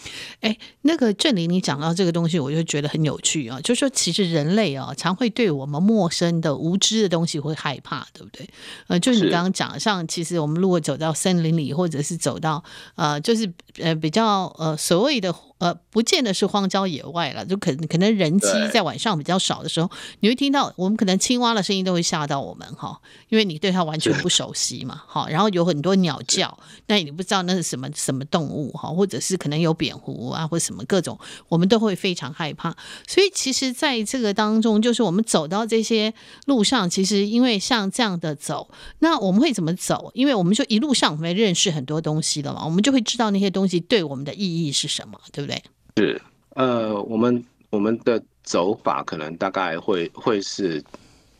哎、欸，那个郑林，你讲到这个东西，我就觉得很有趣啊。就是说，其实人类啊，常会对我们陌生的、无知的东西会害怕，对不对？呃，就是你刚刚讲，像其实我们如果走到森林里，或者是走到呃，就是呃比较呃所谓的。呃，不见得是荒郊野外了，就可能可能人机在晚上比较少的时候，你会听到我们可能青蛙的声音都会吓到我们哈，因为你对它完全不熟悉嘛，哈，然后有很多鸟叫，那你不知道那是什么什么动物哈，或者是可能有蝙蝠啊，或什么各种，我们都会非常害怕。所以其实在这个当中，就是我们走到这些路上，其实因为像这样的走，那我们会怎么走？因为我们就一路上我们认识很多东西了嘛，我们就会知道那些东西对我们的意义是什么，对不对？是，呃，我们我们的走法可能大概会会是，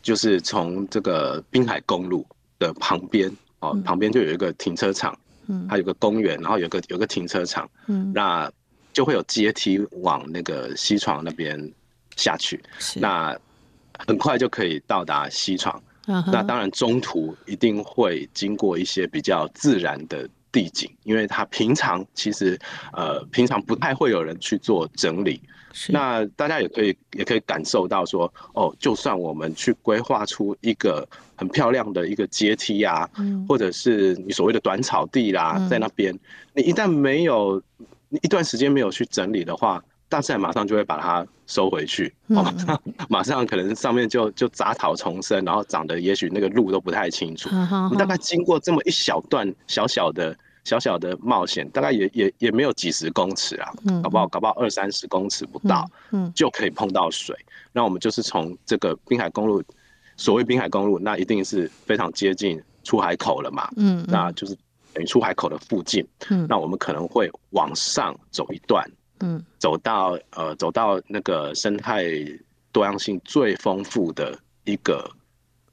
就是从这个滨海公路的旁边哦，旁边就有一个停车场，嗯，还有个公园，然后有个有个停车场，嗯，那就会有阶梯往那个西床那边下去，是，那很快就可以到达西床，嗯，那当然中途一定会经过一些比较自然的。地景，因为它平常其实呃平常不太会有人去做整理，那大家也可以也可以感受到说，哦，就算我们去规划出一个很漂亮的一个阶梯啊，嗯、或者是你所谓的短草地啦，嗯、在那边，你一旦没有你一段时间没有去整理的话，大自然马上就会把它收回去，马上、嗯、马上可能上面就就杂草丛生，然后长得也许那个路都不太清楚。你大概经过这么一小段小小的小小的冒险，大概也也也没有几十公尺啊，搞不好搞不好二三十公尺不到，嗯，就可以碰到水。那我们就是从这个滨海公路，所谓滨海公路，那一定是非常接近出海口了嘛，嗯，那就是等于出海口的附近，嗯，那我们可能会往上走一段。嗯，走到呃，走到那个生态多样性最丰富的一个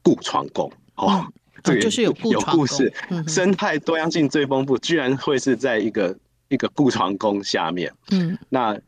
顾船工哦，这个就是有有故事，生态多样性最丰富，居然会是在一个一个顾船工下面。嗯，那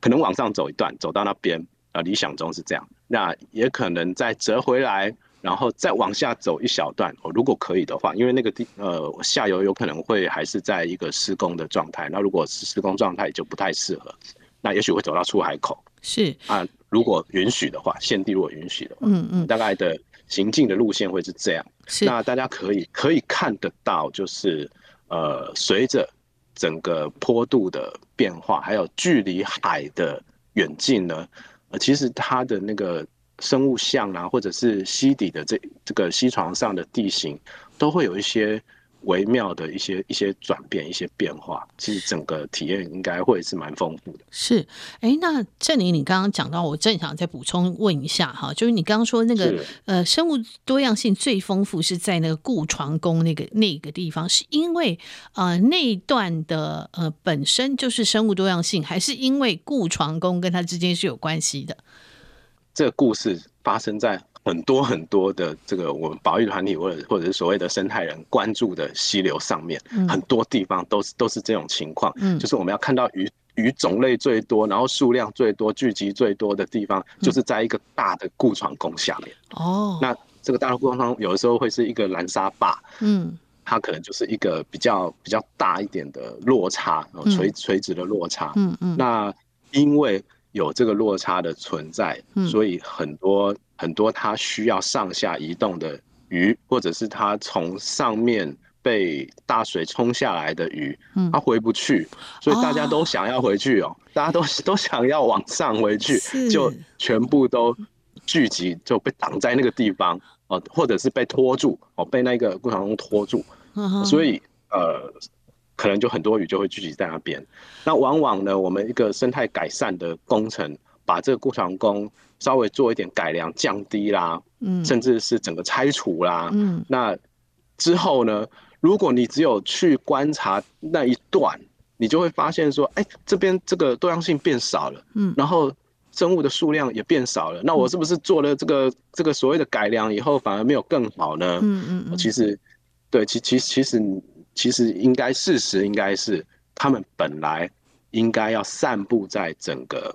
可能往上走一段，走到那边啊，理想中是这样，那也可能再折回来。然后再往下走一小段，哦，如果可以的话，因为那个地呃下游有可能会还是在一个施工的状态，那如果是施工状态就不太适合，那也许会走到出海口。是啊，如果允许的话，现地如果允许的话，嗯嗯，大概的行进的路线会是这样。是，那大家可以可以看得到，就是呃，随着整个坡度的变化，还有距离海的远近呢，呃，其实它的那个。生物像啊，或者是溪底的这这个溪床上的地形，都会有一些微妙的一些一些转变、一些变化，其实整个体验应该会是蛮丰富的。是，哎、欸，那振宁，你刚刚讲到，我正想再补充问一下哈，就是你刚刚说那个呃，生物多样性最丰富是在那个顾床宫那个那个地方，是因为呃那一段的呃本身就是生物多样性，还是因为顾床宫跟它之间是有关系的？这个故事发生在。很多很多的这个我们保育团体或者或者是所谓的生态人关注的溪流上面，嗯、很多地方都是都是这种情况，嗯，就是我们要看到鱼鱼种类最多，然后数量最多、聚集最多的地方，就是在一个大的顾床宫下面。哦、嗯，那这个大的顾床宫有的时候会是一个蓝沙坝，嗯，它可能就是一个比较比较大一点的落差，垂垂直的落差，嗯嗯，那因为有这个落差的存在，所以很多。很多它需要上下移动的鱼，或者是它从上面被大水冲下来的鱼，它回不去，所以大家都想要回去哦，大家都 都想要往上回去，就全部都聚集，就被挡在那个地方哦，或者是被拖住哦，被那个过程中拖住，所以呃，可能就很多鱼就会聚集在那边。那往往呢，我们一个生态改善的工程，把这个顾床工。稍微做一点改良，降低啦，嗯，甚至是整个拆除啦，嗯，那之后呢，如果你只有去观察那一段，你就会发现说，哎，这边这个多样性变少了，嗯，然后生物的数量也变少了，那我是不是做了这个这个所谓的改良以后，反而没有更好呢？嗯嗯，其实，对，其其其实其实应该事实应该是，他们本来应该要散布在整个。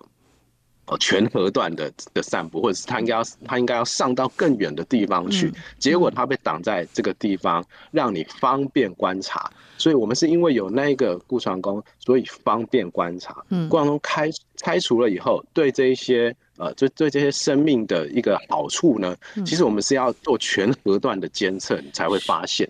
全河段的的散布，或者是他应该要他应该要上到更远的地方去，结果他被挡在这个地方，让你方便观察。所以我们是因为有那个顾床宫，所以方便观察。嗯，顾床宫开开除了以后，对这一些呃，对对这些生命的一个好处呢，其实我们是要做全核段的监测，你才会发现，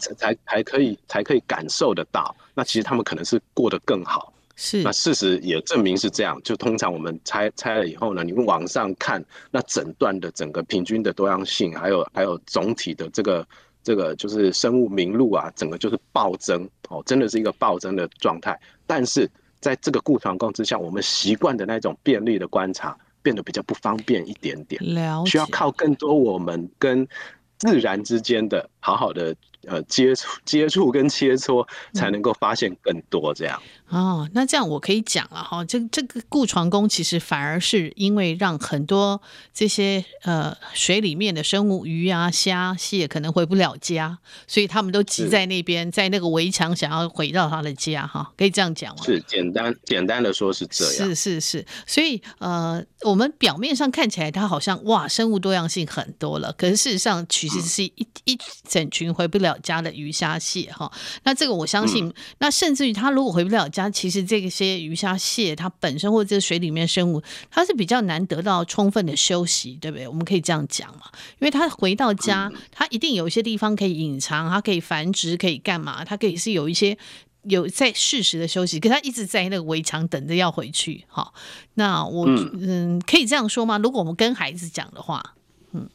才才才可以才可以感受得到。那其实他们可能是过得更好。是，那事实也证明是这样。就通常我们拆拆了以后呢，你们往上看，那整段的整个平均的多样性，还有还有总体的这个这个就是生物名录啊，整个就是暴增哦，真的是一个暴增的状态。但是在这个固床光之下，我们习惯的那种便利的观察变得比较不方便一点点，需要靠更多我们跟自然之间的好好的。呃，接触、接触跟切磋，才能够发现更多这样。嗯、哦，那这样我可以讲了哈，这这个顾床工其实反而是因为让很多这些呃水里面的生物鱼啊、虾、蟹可能回不了家，所以他们都挤在那边，在那个围墙想要回到他的家哈，可以这样讲吗？是简单简单的说是这样。是是是，所以呃，我们表面上看起来它好像哇，生物多样性很多了，可是事实上其实是一、嗯、一整群回不了家的鱼虾蟹哈，那这个我相信，嗯、那甚至于他如果回不了家，其实这些鱼虾蟹它本身或者这个水里面生物，它是比较难得到充分的休息，对不对？我们可以这样讲嘛，因为它回到家，它一定有一些地方可以隐藏，它可以繁殖，可以干嘛？它可以是有一些有在适时的休息，可他一直在那个围墙等着要回去。哈，那我嗯，可以这样说吗？如果我们跟孩子讲的话，嗯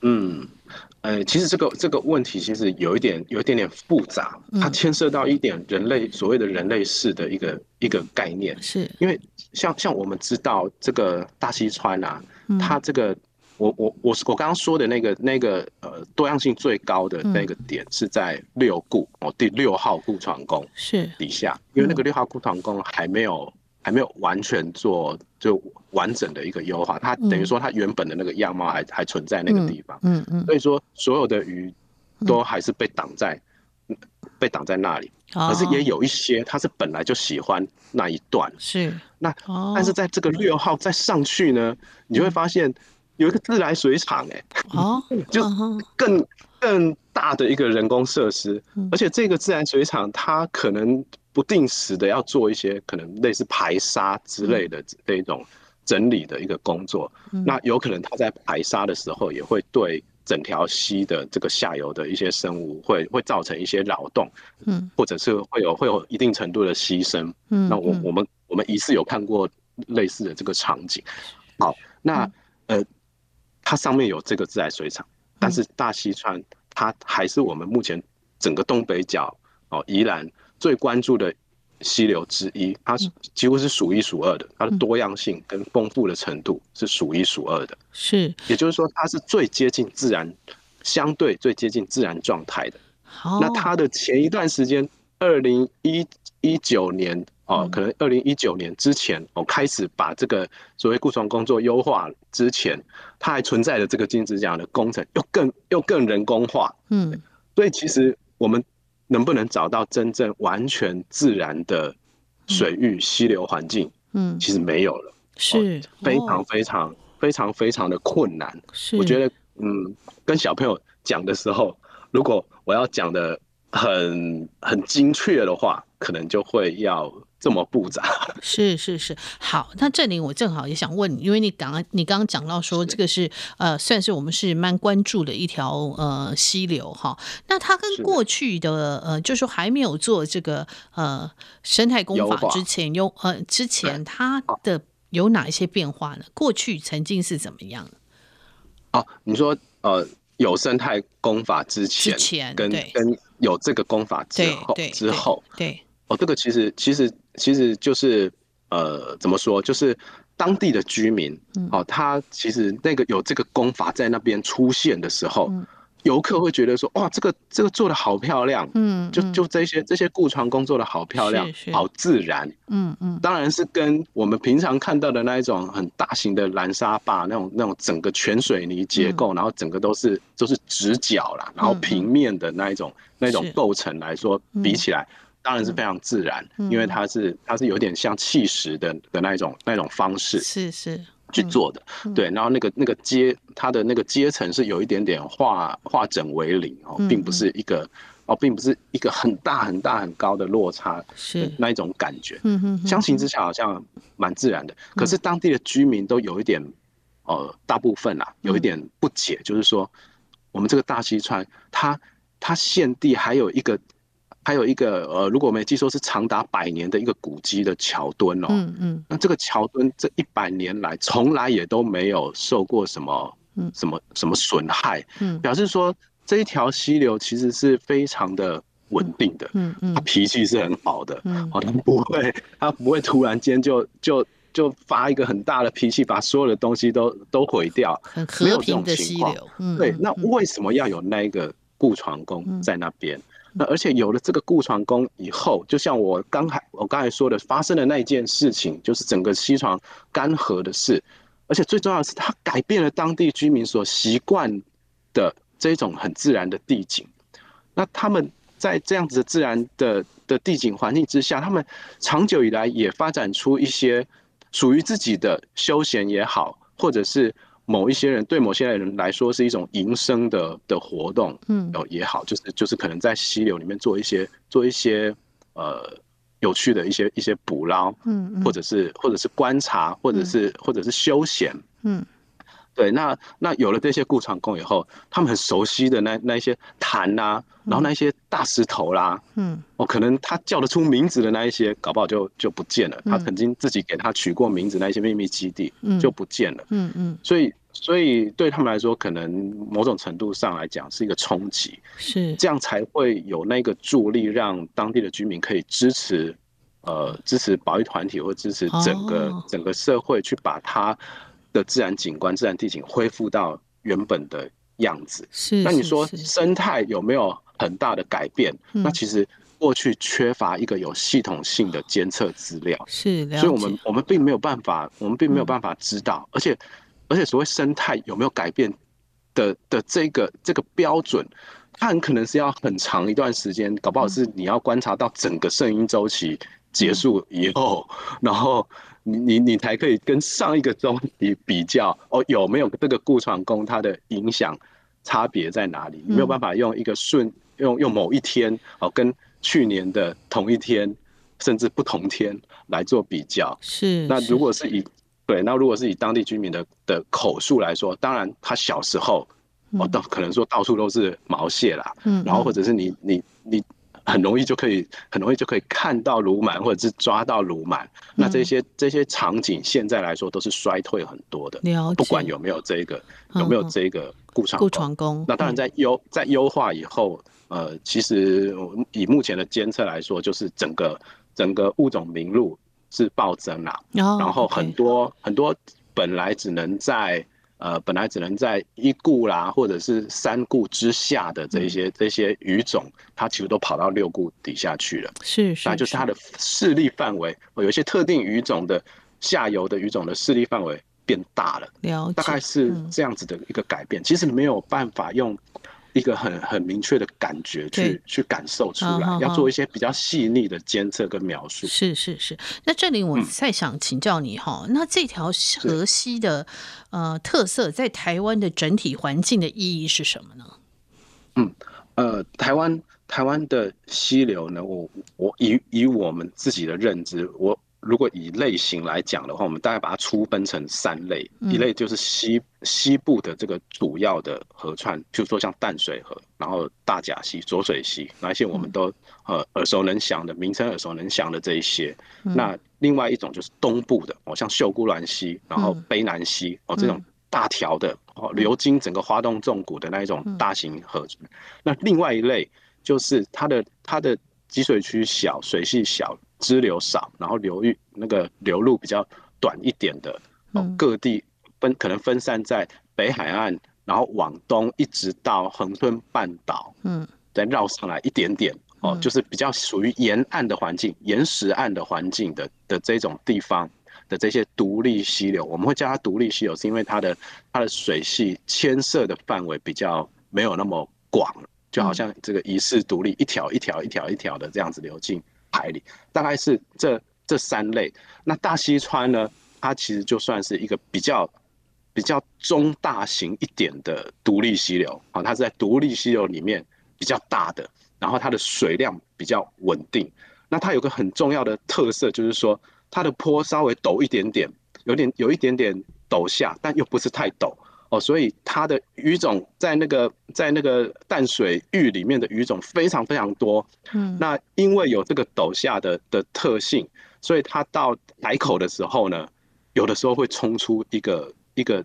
嗯。呃，其实这个这个问题其实有一点有一点点复杂，它牵涉到一点人类所谓的人类世的一个一个概念，是。因为像像我们知道这个大西川啊，它这个我我我我刚刚说的那个那个呃多样性最高的那个点是在六固哦，第六号固床宫是。底下，因为那个六号固床宫还没有还没有完全做就。完整的一个优化，它等于说它原本的那个样貌还还存在那个地方，嗯嗯，所以说所有的鱼都还是被挡在被挡在那里，可是也有一些它是本来就喜欢那一段，是。那但是在这个六号再上去呢，你就会发现有一个自来水厂，哎，哦，就更更大的一个人工设施，而且这个自来水厂它可能不定时的要做一些可能类似排沙之类的这种。整理的一个工作，那有可能它在排沙的时候，也会对整条溪的这个下游的一些生物会会造成一些扰动，嗯，或者是会有会有一定程度的牺牲，嗯，那我我们我们疑似有看过类似的这个场景。好，那呃，它上面有这个自来水厂，但是大溪川它还是我们目前整个东北角哦，宜兰最关注的溪流之一，它几乎是数一数二的，它的多样性跟丰富的程度是数一数二的。是，也就是说，它是最接近自然，相对最接近自然状态的。好，那它的前一段时间，二零一一九年哦，可能二零一九年之前哦，开始把这个所谓固床工作优化之前，它还存在的这个金质奖的工程又更又更人工化。嗯，所以其实我们。能不能找到真正完全自然的水域溪流环境？嗯，其实没有了，是非常非常非常非常的困难。是，我觉得，嗯，跟小朋友讲的时候，如果我要讲的很很精确的话，可能就会要。这么复杂，是是是，好，那这里，我正好也想问你，因为你刚刚你刚刚讲到说这个是呃，算是我们是蛮关注的一条呃溪流哈，那它跟过去的呃，就是说还没有做这个呃生态工法之前有呃之前它的有哪一些变化呢？过去曾经是怎么样的？哦，你说呃有生态工法之前，之前跟跟有这个工法之后之后对。哦，这个其实其实其实就是呃，怎么说？就是当地的居民，哦，他其实那个有这个功法在那边出现的时候，游客会觉得说，哇，这个这个做的好漂亮，嗯，就就这些这些固床工做的好漂亮，好自然，嗯嗯，当然是跟我们平常看到的那一种很大型的蓝沙坝那种那种整个全水泥结构，然后整个都是都是直角啦，然后平面的那一种那种构成来说比起来。当然是非常自然，因为它是它是有点像砌石的的那一种那种方式，是是去做的，对。然后那个那个阶，它的那个阶层是有一点点化化整为零哦，并不是一个哦，并不是一个很大很大很高的落差，是那一种感觉。嗯哼，相形之下好像蛮自然的。可是当地的居民都有一点，呃，大部分啊有一点不解，就是说我们这个大西川，它它现地还有一个。还有一个呃，如果我没记错，是长达百年的一个古迹的桥墩哦。嗯嗯。那这个桥墩这一百年来，从来也都没有受过什么什么什么损害。嗯。表示说这一条溪流其实是非常的稳定的。嗯嗯。他脾气是很好的。嗯。哦，他不会，他不会突然间就就就发一个很大的脾气，把所有的东西都都毁掉。很和平的溪流。嗯。对，那为什么要有那个固床工在那边？那而且有了这个固床工以后，就像我刚才我刚才说的，发生的那一件事情，就是整个西床干涸的事。而且最重要的是，它改变了当地居民所习惯的这种很自然的地景。那他们在这样子的自然的的地景环境之下，他们长久以来也发展出一些属于自己的休闲也好，或者是。某一些人对某些人来说是一种营生的的活动，嗯，哦也好，就是就是可能在溪流里面做一些做一些呃有趣的一些一些捕捞，嗯，或者是或者是观察，或者是或者是休闲，嗯。对，那那有了这些固床工以后，他们很熟悉的那那一些潭啊，然后那一些大石头啦，嗯，哦，可能他叫得出名字的那一些，搞不好就就不见了。他曾经自己给他取过名字那一些秘密基地，就不见了。嗯嗯。所以所以对他们来说，可能某种程度上来讲是一个冲击，是这样才会有那个助力，让当地的居民可以支持，呃，支持保育团体或支持整个整个社会去把它。的自然景观、自然地景恢复到原本的样子，是。那你说生态有没有很大的改变？那其实过去缺乏一个有系统性的监测资料，是。所以我们我们并没有办法，我们并没有办法知道。而且而且所谓生态有没有改变的的这个这个标准，它很可能是要很长一段时间，搞不好是你要观察到整个圣婴周期结束以后，然后。你你你才可以跟上一个周期比较哦，有没有这个固床工它的影响差别在哪里？你没有办法用一个顺用用某一天哦，跟去年的同一天甚至不同天来做比较。是。那如果是以对，那如果是以当地居民的的口述来说，当然他小时候哦，到可能说到处都是毛蟹啦，嗯，然后或者是你你你。很容易就可以，很容易就可以看到鲈鳗，或者是抓到鲈鳗。那这些这些场景现在来说都是衰退很多的。不管有没有这个有没有这个固床固床工。那当然在优、嗯、在优化以后，呃，其实以目前的监测来说，就是整个整个物种名录是暴增啦、哦。然后很多.很多本来只能在呃本来只能在一固啦或者是三固之下的这些、嗯、这些鱼种，它其实都跑到六固底下去了。是是，那就是它的势力范围，有一些特定鱼种的下游的鱼种的势力范围。变大了，了，大概是这样子的一个改变。嗯、其实没有办法用一个很很明确的感觉去去感受出来，要做一些比较细腻的监测跟描述。是是是。那这里我再想请教你哈、嗯，那这条河溪的呃特色，在台湾的整体环境的意义是什么呢？嗯呃，台湾台湾的溪流呢，我我以以我们自己的认知，我。如果以类型来讲的话，我们大概把它粗分成三类，一类就是西西部的这个主要的河川，譬如说像淡水河，然后大甲溪、浊水溪，那一些我们都呃耳熟能详的名称，耳熟能详的这一些。那另外一种就是东部的哦，像秀姑峦溪，然后卑南溪哦，这种大条的哦，流经整个花东纵谷的那一种大型河川。那另外一类就是它的它的集水区小，水系小。支流少，然后流域那个流入比较短一点的，哦，各地分可能分散在北海岸，然后往东一直到恒春半岛，嗯，再绕上来一点点，哦，就是比较属于沿岸的环境、岩石岸的环境的的这种地方的这些独立溪流，我们会叫它独立溪流，是因为它的它的水系牵涉的范围比较没有那么广，就好像这个遗世独立一条一条一条一条的这样子流进。海里大概是这这三类，那大溪川呢？它其实就算是一个比较比较中大型一点的独立溪流啊，它是在独立溪流里面比较大的，然后它的水量比较稳定。那它有个很重要的特色，就是说它的坡稍微陡一点点，有点有一点点陡下，但又不是太陡。哦，所以它的鱼种在那个在那个淡水域里面的鱼种非常非常多。嗯，那因为有这个陡下的的特性，所以它到海口的时候呢，有的时候会冲出一个一个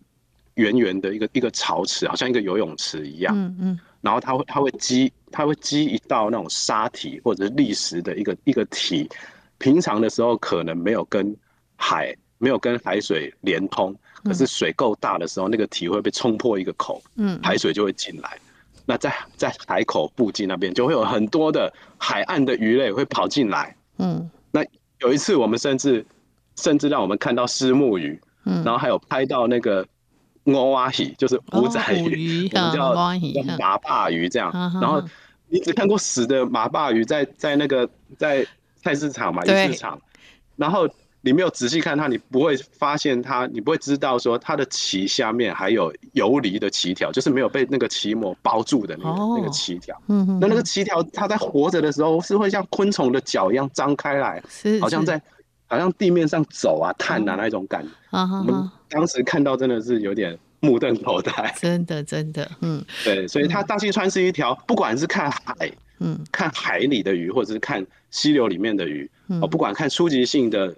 圆圆的一个一个潮池，好像一个游泳池一样。嗯嗯，然后它会它会积它会积一道那种沙体或者是礫石的一个一个体，平常的时候可能没有跟海没有跟海水连通。可是水够大的时候，那个体会被冲破一个口，嗯，海水就会进来。那在在海口附近那边，就会有很多的海岸的鱼类会跑进来，嗯。那有一次，我们甚至甚至让我们看到虱目鱼，嗯，然后还有拍到那个乌蛙鱼，就是五仔鱼，我们叫叫马霸鱼这样。然后你只看过死的马霸鱼在在那个在菜市场嘛，鱼市场，然后。你没有仔细看它，你不会发现它，你不会知道说它的鳍下面还有游离的鳍条，就是没有被那个鳍膜包住的那个、哦、那个鳍条。嗯嗯。那那个鳍条，它在活着的时候是会像昆虫的脚一样张开来，好像在好像地面上走啊、探啊那种感觉。嗯、我们当时看到真的是有点目瞪口呆。真的真的，嗯，对，所以它大溪川是一条，不管是看海，嗯，看海里的鱼，或者是看溪流里面的鱼，哦、嗯，不管看初级性的。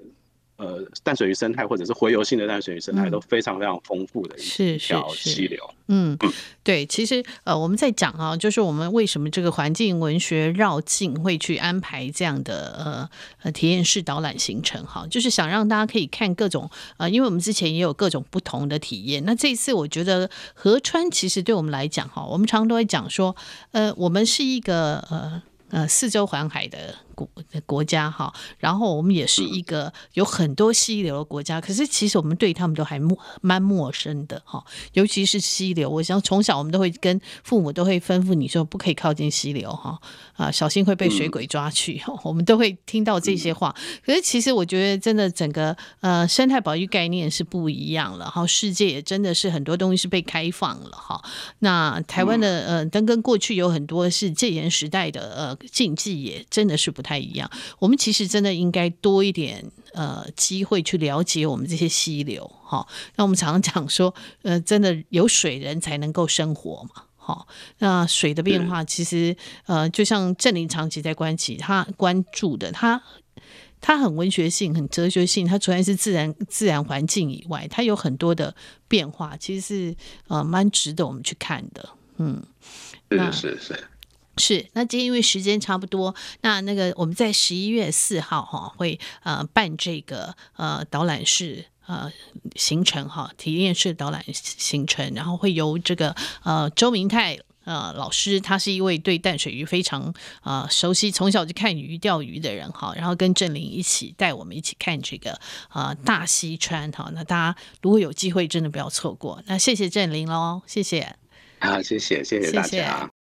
呃，淡水鱼生态或者是洄游性的淡水鱼生态都非常非常丰富的一条溪流。嗯，对，其实呃，我们在讲啊，就是我们为什么这个环境文学绕境会去安排这样的呃呃体验式导览行程哈，就是想让大家可以看各种呃，因为我们之前也有各种不同的体验。那这一次我觉得河川其实对我们来讲哈，我们常常都会讲说，呃，我们是一个呃呃四周环海的。国国家哈，然后我们也是一个有很多溪流的国家，可是其实我们对他们都还蛮蛮陌生的哈，尤其是溪流。我想从小我们都会跟父母都会吩咐你说不可以靠近溪流哈啊，小心会被水鬼抓去。我们都会听到这些话。可是其实我觉得真的整个呃生态保育概念是不一样了哈，世界也真的是很多东西是被开放了哈。那台湾的呃，但跟过去有很多是戒严时代的呃禁忌也真的是不。太一样，我们其实真的应该多一点呃机会去了解我们这些溪流哈。那我们常常讲说，呃，真的有水人才能够生活嘛，哈。那水的变化其实呃，就像郑林长期在关起他关注的，他他很文学性、很哲学性。它除了是自然自然环境以外，它有很多的变化，其实是呃蛮值得我们去看的。嗯，是是是是。那今天因为时间差不多，那那个我们在十一月四号哈会呃办这个呃导览式呃行程哈体验式导览行程，然后会由这个呃周明泰。呃，老师他是一位对淡水鱼非常呃熟悉，从小就看鱼钓鱼的人哈，然后跟郑林一起带我们一起看这个呃大溪川哈，那大家如果有机会，真的不要错过。那谢谢郑林喽，谢谢，好，谢谢，谢谢大家。谢谢